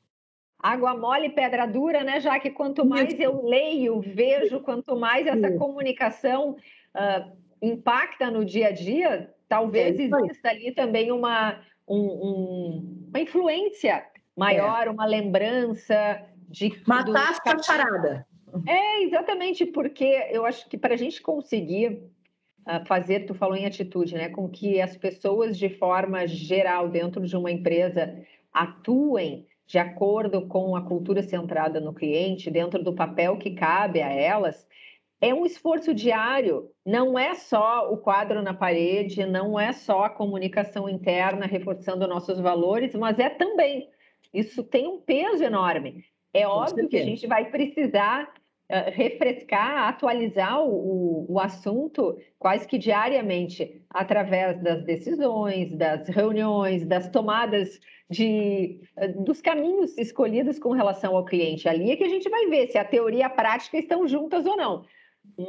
água mole, pedra dura, né? Já que quanto mais eu leio, vejo, quanto mais essa comunicação uh, impacta no dia a dia, talvez exista ali também uma, um, um, uma influência maior, é. uma lembrança de. Matar a charada. É, exatamente, porque eu acho que para a gente conseguir uh, fazer, tu falou em atitude, né, com que as pessoas de forma geral dentro de uma empresa atuem de acordo com a cultura centrada no cliente, dentro do papel que cabe a elas, é um esforço diário. Não é só o quadro na parede, não é só a comunicação interna reforçando nossos valores, mas é também. Isso tem um peso enorme. É óbvio que a gente vai precisar uh, refrescar, atualizar o, o assunto quase que diariamente, através das decisões, das reuniões, das tomadas de, eh, dos caminhos escolhidos com relação ao cliente. Ali é que a gente vai ver se a teoria e a prática estão juntas ou não.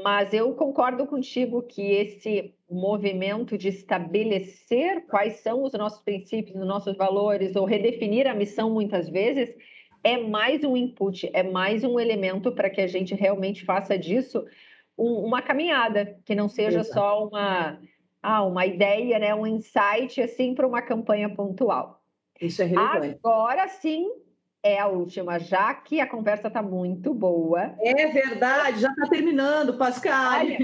Mas eu concordo contigo que esse movimento de estabelecer quais são os nossos princípios, os nossos valores, ou redefinir a missão muitas vezes, é mais um input, é mais um elemento para que a gente realmente faça disso um, uma caminhada, que não seja Exato. só uma, ah, uma ideia, né, um insight assim para uma campanha pontual. Isso é relevante. Agora sim é a última, já que a conversa está muito boa. É verdade, já está terminando, Pascal. Olha,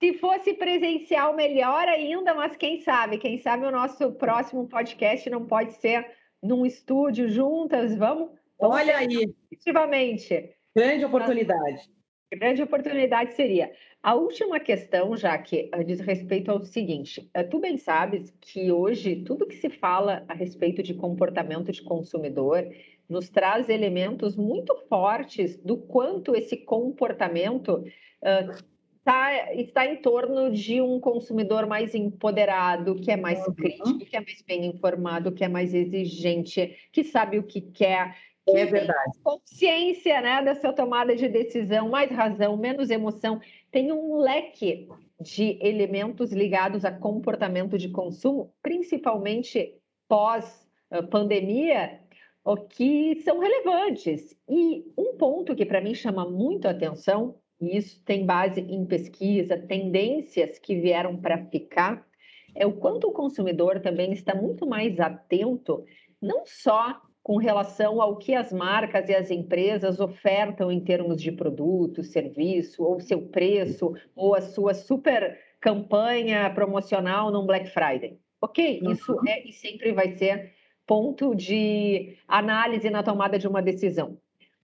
se fosse presencial, melhor ainda, mas quem sabe? Quem sabe o nosso próximo podcast não pode ser num estúdio juntas? Vamos? vamos Olha aí. Efetivamente. Grande oportunidade. Grande oportunidade seria. A última questão, já que diz respeito ao seguinte: eh, tu bem sabes que hoje tudo que se fala a respeito de comportamento de consumidor nos traz elementos muito fortes do quanto esse comportamento uh, tá, está em torno de um consumidor mais empoderado, que é mais uhum. crítico, que é mais bem informado, que é mais exigente, que sabe o que quer, é verdade. consciência né, da sua tomada de decisão, mais razão, menos emoção. Tem um leque de elementos ligados a comportamento de consumo, principalmente pós-pandemia, que são relevantes. E um ponto que para mim chama muito a atenção, e isso tem base em pesquisa, tendências que vieram para ficar, é o quanto o consumidor também está muito mais atento, não só com relação ao que as marcas e as empresas ofertam em termos de produto, serviço, ou seu preço, ou a sua super campanha promocional num Black Friday. Ok, uhum. isso é e sempre vai ser ponto de análise na tomada de uma decisão.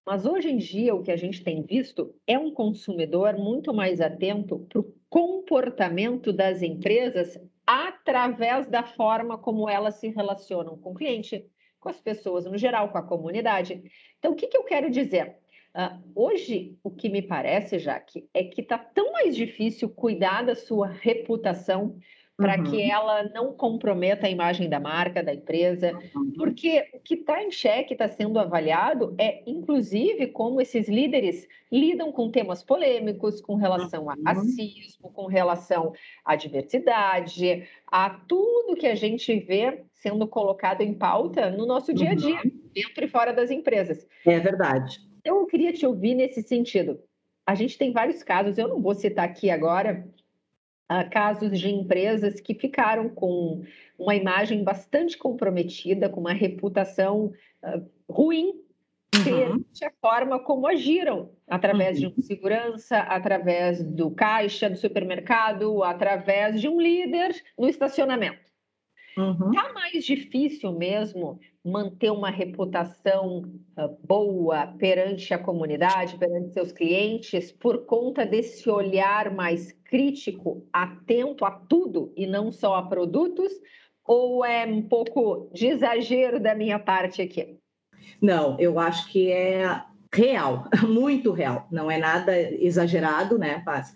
Mas hoje em dia, o que a gente tem visto é um consumidor muito mais atento para o comportamento das empresas através da forma como elas se relacionam com o cliente, com as pessoas no geral, com a comunidade. Então, o que, que eu quero dizer? Uh, hoje, o que me parece, Jaque, é que está tão mais difícil cuidar da sua reputação para uhum. que ela não comprometa a imagem da marca, da empresa, uhum. porque o que está em xeque, está sendo avaliado, é inclusive como esses líderes lidam com temas polêmicos, com relação a uhum. racismo, com relação à diversidade, a tudo que a gente vê sendo colocado em pauta no nosso dia a dia, uhum. dentro e fora das empresas. É verdade. Então, eu queria te ouvir nesse sentido. A gente tem vários casos, eu não vou citar aqui agora, casos de empresas que ficaram com uma imagem bastante comprometida, com uma reputação uh, ruim uhum. a forma como agiram, através uhum. de um segurança, através do caixa do supermercado, através de um líder no estacionamento. Uhum. Tá mais difícil mesmo manter uma reputação uh, boa perante a comunidade, perante seus clientes, por conta desse olhar mais crítico, atento a tudo e não só a produtos? Ou é um pouco de exagero da minha parte aqui? Não, eu acho que é real, *laughs* muito real. Não é nada exagerado, né, Paz?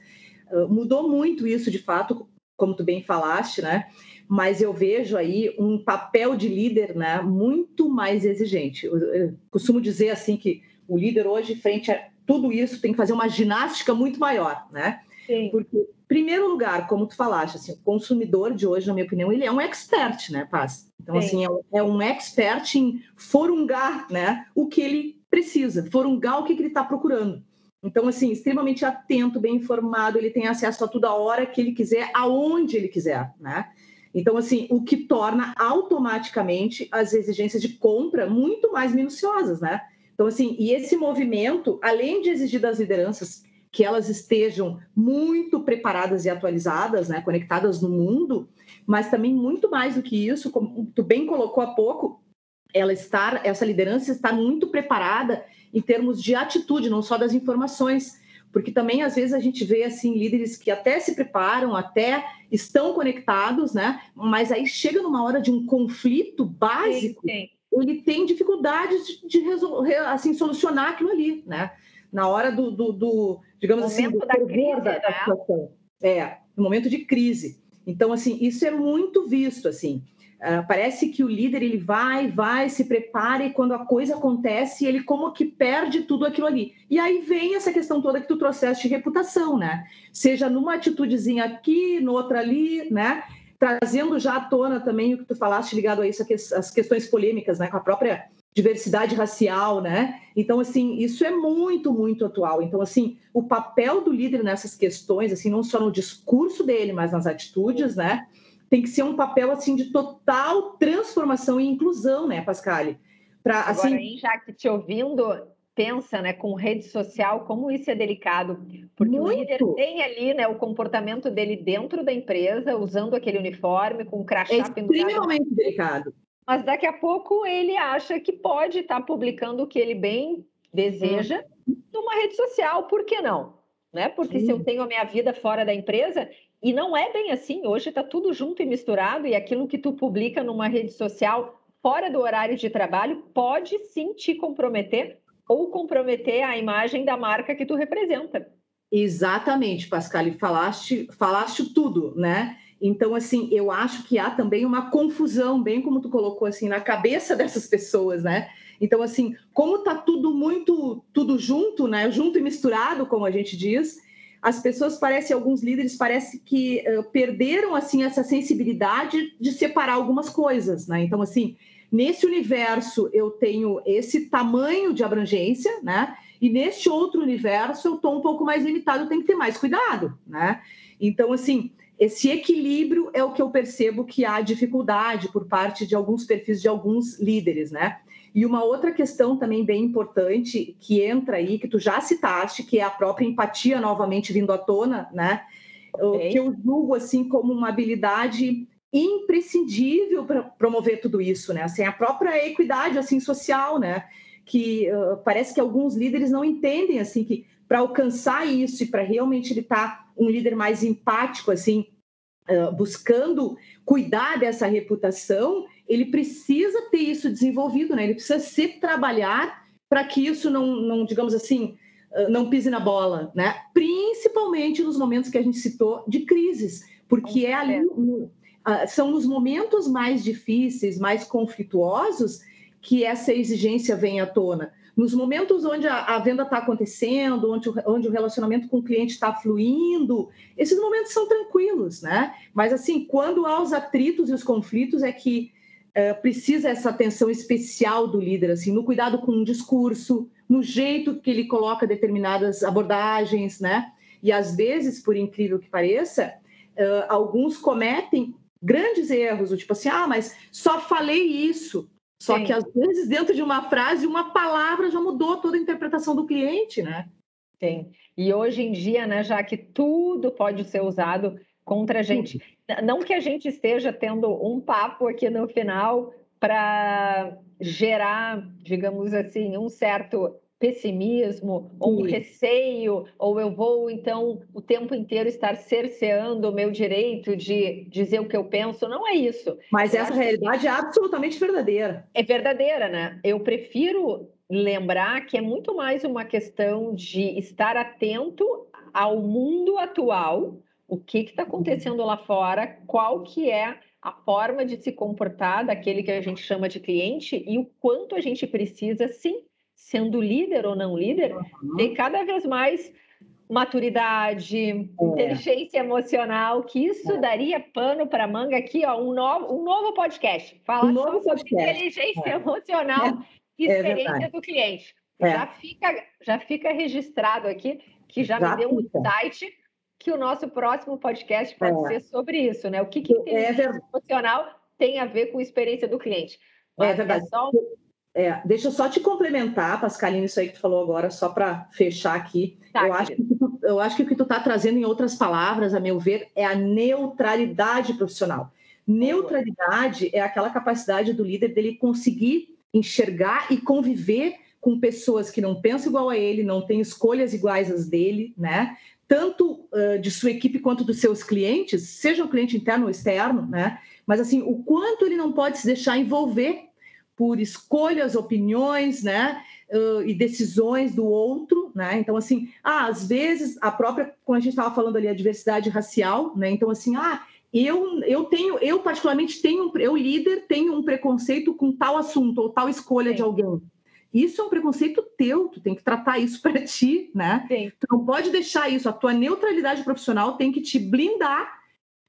Uh, mudou muito isso, de fato, como tu bem falaste, né? Mas eu vejo aí um papel de líder né, muito mais exigente. Eu, eu costumo dizer assim que o líder hoje, frente a tudo isso, tem que fazer uma ginástica muito maior, né? Sim. Porque, primeiro lugar, como tu falaste, assim, o consumidor de hoje, na minha opinião, ele é um expert, né, Paz? Então, Sim. assim, é, é, um expert em forungar, né, o que ele precisa, forungar o que, que ele está procurando. Então, assim, extremamente atento, bem informado, ele tem acesso a tudo a hora que ele quiser, aonde ele quiser, né? Então, assim, o que torna automaticamente as exigências de compra muito mais minuciosas, né? Então, assim, e esse movimento, além de exigir das lideranças que elas estejam muito preparadas e atualizadas, né, conectadas no mundo, mas também muito mais do que isso, como tu bem colocou há pouco, ela está, essa liderança está muito preparada em termos de atitude, não só das informações, porque também às vezes a gente vê assim líderes que até se preparam, até estão conectados, né? Mas aí chega numa hora de um conflito básico, sim, sim. ele tem dificuldade de, de resolver, assim solucionar aquilo ali, né? Na hora do, do, do digamos assim, do da crise, da, da né? situação. É, no momento de crise. Então, assim, isso é muito visto, assim. Uh, parece que o líder ele vai, vai, se prepara e quando a coisa acontece, ele como que perde tudo aquilo ali. E aí vem essa questão toda que tu trouxeste de reputação, né? Seja numa atitudezinha aqui, noutra ali, né? Trazendo já à tona também o que tu falaste ligado a isso, as questões polêmicas, né? Com a própria diversidade racial, né? Então, assim, isso é muito, muito atual. Então, assim, o papel do líder nessas questões, assim, não só no discurso dele, mas nas atitudes, né? Tem que ser um papel, assim, de total transformação e inclusão, né, Pascale? Pra, assim... Agora, hein, já que te ouvindo, pensa, né, com rede social, como isso é delicado, porque Muito. o líder tem ali, né, o comportamento dele dentro da empresa, usando aquele uniforme, com o crachá é. Extremamente delicado mas daqui a pouco ele acha que pode estar tá publicando o que ele bem deseja hum. numa rede social, por que não? Né? Porque Sim. se eu tenho a minha vida fora da empresa, e não é bem assim, hoje está tudo junto e misturado, e aquilo que tu publica numa rede social fora do horário de trabalho pode sim te comprometer ou comprometer a imagem da marca que tu representa. Exatamente, Pascal, falaste, falaste tudo, né? Então, assim, eu acho que há também uma confusão, bem como tu colocou, assim, na cabeça *laughs* dessas pessoas, né? Então, assim, como tá tudo muito, tudo junto, né? Junto e misturado, como a gente diz, as pessoas parecem, alguns líderes parecem que uh, perderam, assim, essa sensibilidade de separar algumas coisas, né? Então, assim, nesse universo eu tenho esse tamanho de abrangência, né? E neste outro universo eu estou um pouco mais limitado, eu tenho que ter mais cuidado, né? Então, assim, esse equilíbrio é o que eu percebo que há dificuldade por parte de alguns perfis de alguns líderes, né? E uma outra questão também bem importante que entra aí, que tu já citaste, que é a própria empatia novamente vindo à tona, né? Okay. Que eu julgo assim como uma habilidade imprescindível para promover tudo isso, né? Assim, a própria equidade assim social, né? Que uh, parece que alguns líderes não entendem assim que para alcançar isso e para realmente ele estar tá um líder mais empático, assim, uh, buscando cuidar dessa reputação, ele precisa ter isso desenvolvido, né? Ele precisa se trabalhar para que isso não, não, digamos assim, uh, não pise na bola, né? Principalmente nos momentos que a gente citou de crises, porque é ali uh, são nos momentos mais difíceis, mais conflituosos que essa exigência vem à tona. Nos momentos onde a, a venda está acontecendo, onde o, onde o relacionamento com o cliente está fluindo, esses momentos são tranquilos, né? Mas, assim, quando há os atritos e os conflitos, é que é, precisa essa atenção especial do líder, assim, no cuidado com o discurso, no jeito que ele coloca determinadas abordagens, né? E às vezes, por incrível que pareça, uh, alguns cometem grandes erros, tipo assim, ah, mas só falei isso. Só Sim. que às vezes, dentro de uma frase, uma palavra já mudou toda a interpretação do cliente, né? Sim. E hoje em dia, né, já que tudo pode ser usado contra a gente. Não que a gente esteja tendo um papo aqui no final para gerar, digamos assim, um certo pessimismo ou um receio, ou eu vou então o tempo inteiro estar cerceando o meu direito de dizer o que eu penso. Não é isso. Mas eu essa realidade que... é absolutamente verdadeira. É verdadeira, né? Eu prefiro lembrar que é muito mais uma questão de estar atento ao mundo atual, o que está acontecendo lá fora, qual que é a forma de se comportar daquele que a gente chama de cliente e o quanto a gente precisa, sim, sendo líder ou não líder, uhum. tem cada vez mais maturidade, é. inteligência emocional, que isso é. daria pano para manga aqui, ó, um novo, um novo podcast. Falar um novo sobre podcast. inteligência *laughs* é. emocional e é. experiência do cliente. É. Já, fica, já fica registrado aqui, que já, já me deu um insight que o nosso próximo podcast pode é. ser sobre isso, né? O que, que é é emocional tem a ver com a experiência do cliente. Mas é verdade. É só... É, deixa eu só te complementar, Pascaline, isso aí que tu falou agora, só para fechar aqui. Tá, eu, acho que tu, eu acho que o que tu está trazendo, em outras palavras, a meu ver, é a neutralidade profissional. Neutralidade é aquela capacidade do líder dele conseguir enxergar e conviver com pessoas que não pensam igual a ele, não têm escolhas iguais às dele, né? Tanto uh, de sua equipe quanto dos seus clientes, seja um cliente interno ou externo, né? Mas assim, o quanto ele não pode se deixar envolver por escolhas, opiniões, né? Uh, e decisões do outro, né? Então, assim, ah, às vezes a própria, como a gente estava falando ali, a diversidade racial, né? Então, assim, ah, eu, eu tenho, eu particularmente tenho, eu líder tenho um preconceito com tal assunto ou tal escolha Sim. de alguém. Isso é um preconceito teu, tu tem que tratar isso *laughs* para ti, né? Sim. Tu não pode deixar isso, a tua neutralidade profissional tem que te blindar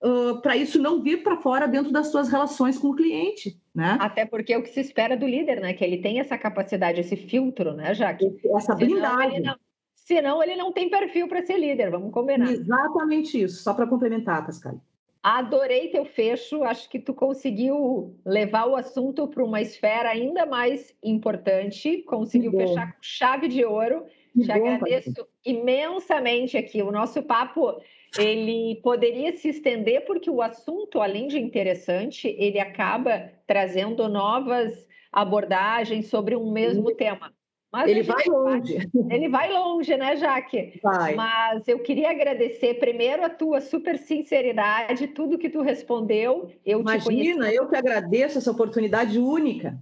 uh, para isso não vir para fora dentro das suas relações com o cliente, né? Até porque é o que se espera do líder, né? Que ele tem essa capacidade, esse filtro, né, Jaque? Essa blindagem. Senão, senão ele não tem perfil para ser líder, vamos combinar. Exatamente isso, só para complementar, Pascal. Adorei teu fecho, acho que tu conseguiu levar o assunto para uma esfera ainda mais importante, conseguiu fechar com chave de ouro. Que Te bom, agradeço imensamente aqui. O nosso papo ele poderia se estender porque o assunto, além de interessante, ele acaba trazendo novas abordagens sobre um mesmo tema. Mas ele vai longe. Ele vai longe, né, Jaque? Vai. Mas eu queria agradecer primeiro a tua super sinceridade, tudo que tu respondeu. Eu Imagina, eu que agradeço essa oportunidade única.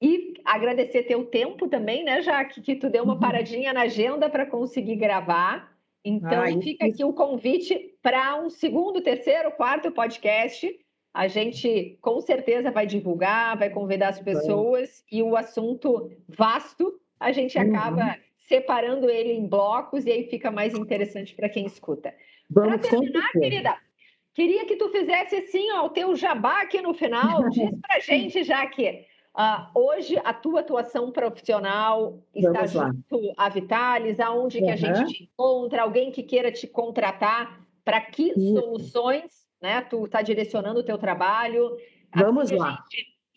E agradecer teu tempo também, né, Jaque? Que tu deu uma uhum. paradinha na agenda para conseguir gravar. Então, ah, fica aqui o convite para um segundo, terceiro, quarto podcast. A gente com certeza vai divulgar, vai convidar as pessoas e o assunto vasto, a gente uhum. acaba uhum. separando ele em blocos e aí fica mais interessante para quem escuta. Para terminar, querida, queria que tu fizesse assim, ó, o teu jabá aqui no final. *laughs* Diz para gente, já que Uh, hoje, a tua atuação profissional está Vamos junto à Vitalis, aonde uhum. que a gente te encontra, alguém que queira te contratar, para que Isso. soluções né, tu está direcionando o teu trabalho? Vamos assim lá.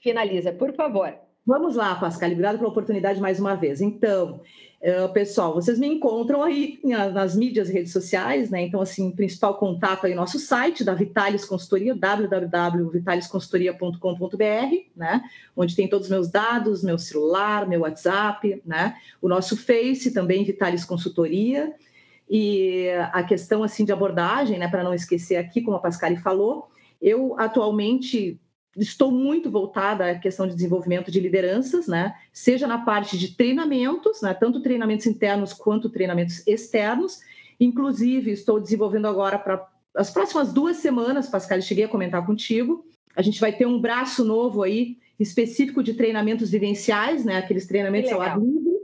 finaliza, por favor. Vamos lá, Pascal, obrigado pela oportunidade mais uma vez. Então, Uh, pessoal, vocês me encontram aí nas mídias e redes sociais, né? Então, assim, principal contato aí nosso site da Vitalis Consultoria, www.vitalisconsultoria.com.br, né? Onde tem todos os meus dados, meu celular, meu WhatsApp, né? O nosso Face também, Vitalis Consultoria. E a questão, assim, de abordagem, né? Para não esquecer aqui, como a Pascali falou, eu atualmente estou muito voltada à questão de desenvolvimento de lideranças, né? Seja na parte de treinamentos, né? Tanto treinamentos internos quanto treinamentos externos. Inclusive, estou desenvolvendo agora para as próximas duas semanas, Pascal, cheguei a comentar contigo. A gente vai ter um braço novo aí, específico de treinamentos vivenciais, né? Aqueles treinamentos ao ar livre,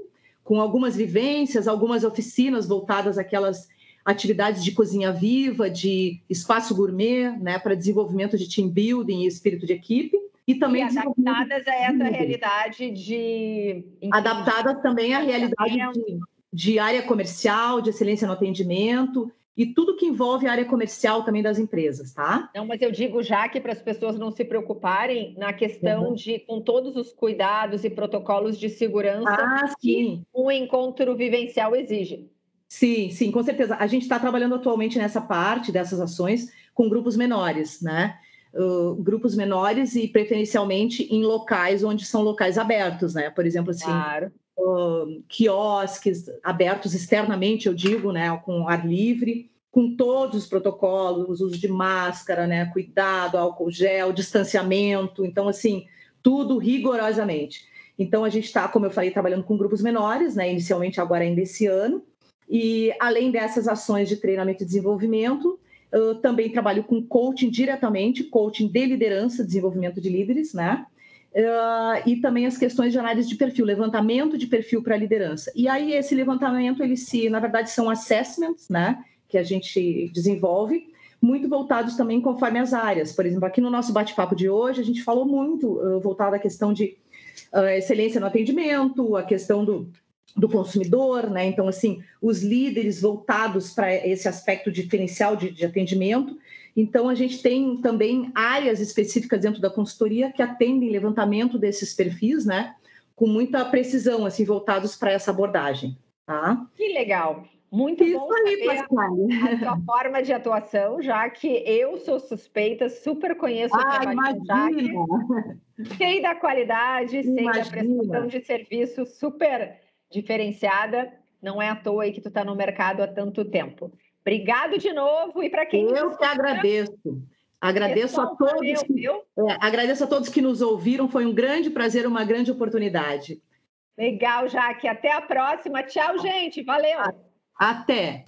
com algumas vivências, algumas oficinas voltadas àquelas atividades de cozinha viva, de espaço gourmet, né, para desenvolvimento de team building e espírito de equipe. E também e adaptadas a essa realidade de. Adaptadas também à realidade de, de área comercial, de excelência no atendimento e tudo que envolve a área comercial também das empresas, tá? Não, mas eu digo já que para as pessoas não se preocuparem na questão uhum. de, com todos os cuidados e protocolos de segurança ah, que um encontro vivencial exige. Sim, sim, com certeza. A gente está trabalhando atualmente nessa parte dessas ações com grupos menores, né? Uh, grupos menores e preferencialmente em locais onde são locais abertos, né? Por exemplo, assim, claro. uh, quiosques abertos externamente, eu digo, né? Com ar livre, com todos os protocolos, uso de máscara, né? Cuidado, álcool gel, distanciamento. Então, assim, tudo rigorosamente. Então, a gente está, como eu falei, trabalhando com grupos menores, né? Inicialmente, agora ainda esse ano e além dessas ações de treinamento e desenvolvimento, eu também trabalho com coaching diretamente, coaching de liderança, desenvolvimento de líderes, né? Uh, e também as questões de análise de perfil, levantamento de perfil para liderança. E aí esse levantamento, ele se, na verdade, são assessments, né? Que a gente desenvolve, muito voltados também conforme as áreas. Por exemplo, aqui no nosso bate-papo de hoje, a gente falou muito uh, voltado à questão de uh, excelência no atendimento, a questão do do consumidor, né? Então, assim, os líderes voltados para esse aspecto diferencial de, de, atendimento. Então, a gente tem também áreas específicas dentro da consultoria que atendem levantamento desses perfis, né? Com muita precisão, assim, voltados para essa abordagem. Tá? Que legal. Muito Isso bom aí, a sua *laughs* forma de atuação, já que eu sou suspeita, super conheço ah, o trabalho do Jaque. Sei da qualidade, imagina. sei da prestação de serviço super diferenciada. Não é à toa aí que tu está no mercado há tanto tempo. Obrigado de novo e para quem eu que agradeço. Agradeço a todos. Que, é, agradeço a todos que nos ouviram. Foi um grande prazer, uma grande oportunidade. Legal, Jaque. Até a próxima. Tchau, gente. Valeu. Até.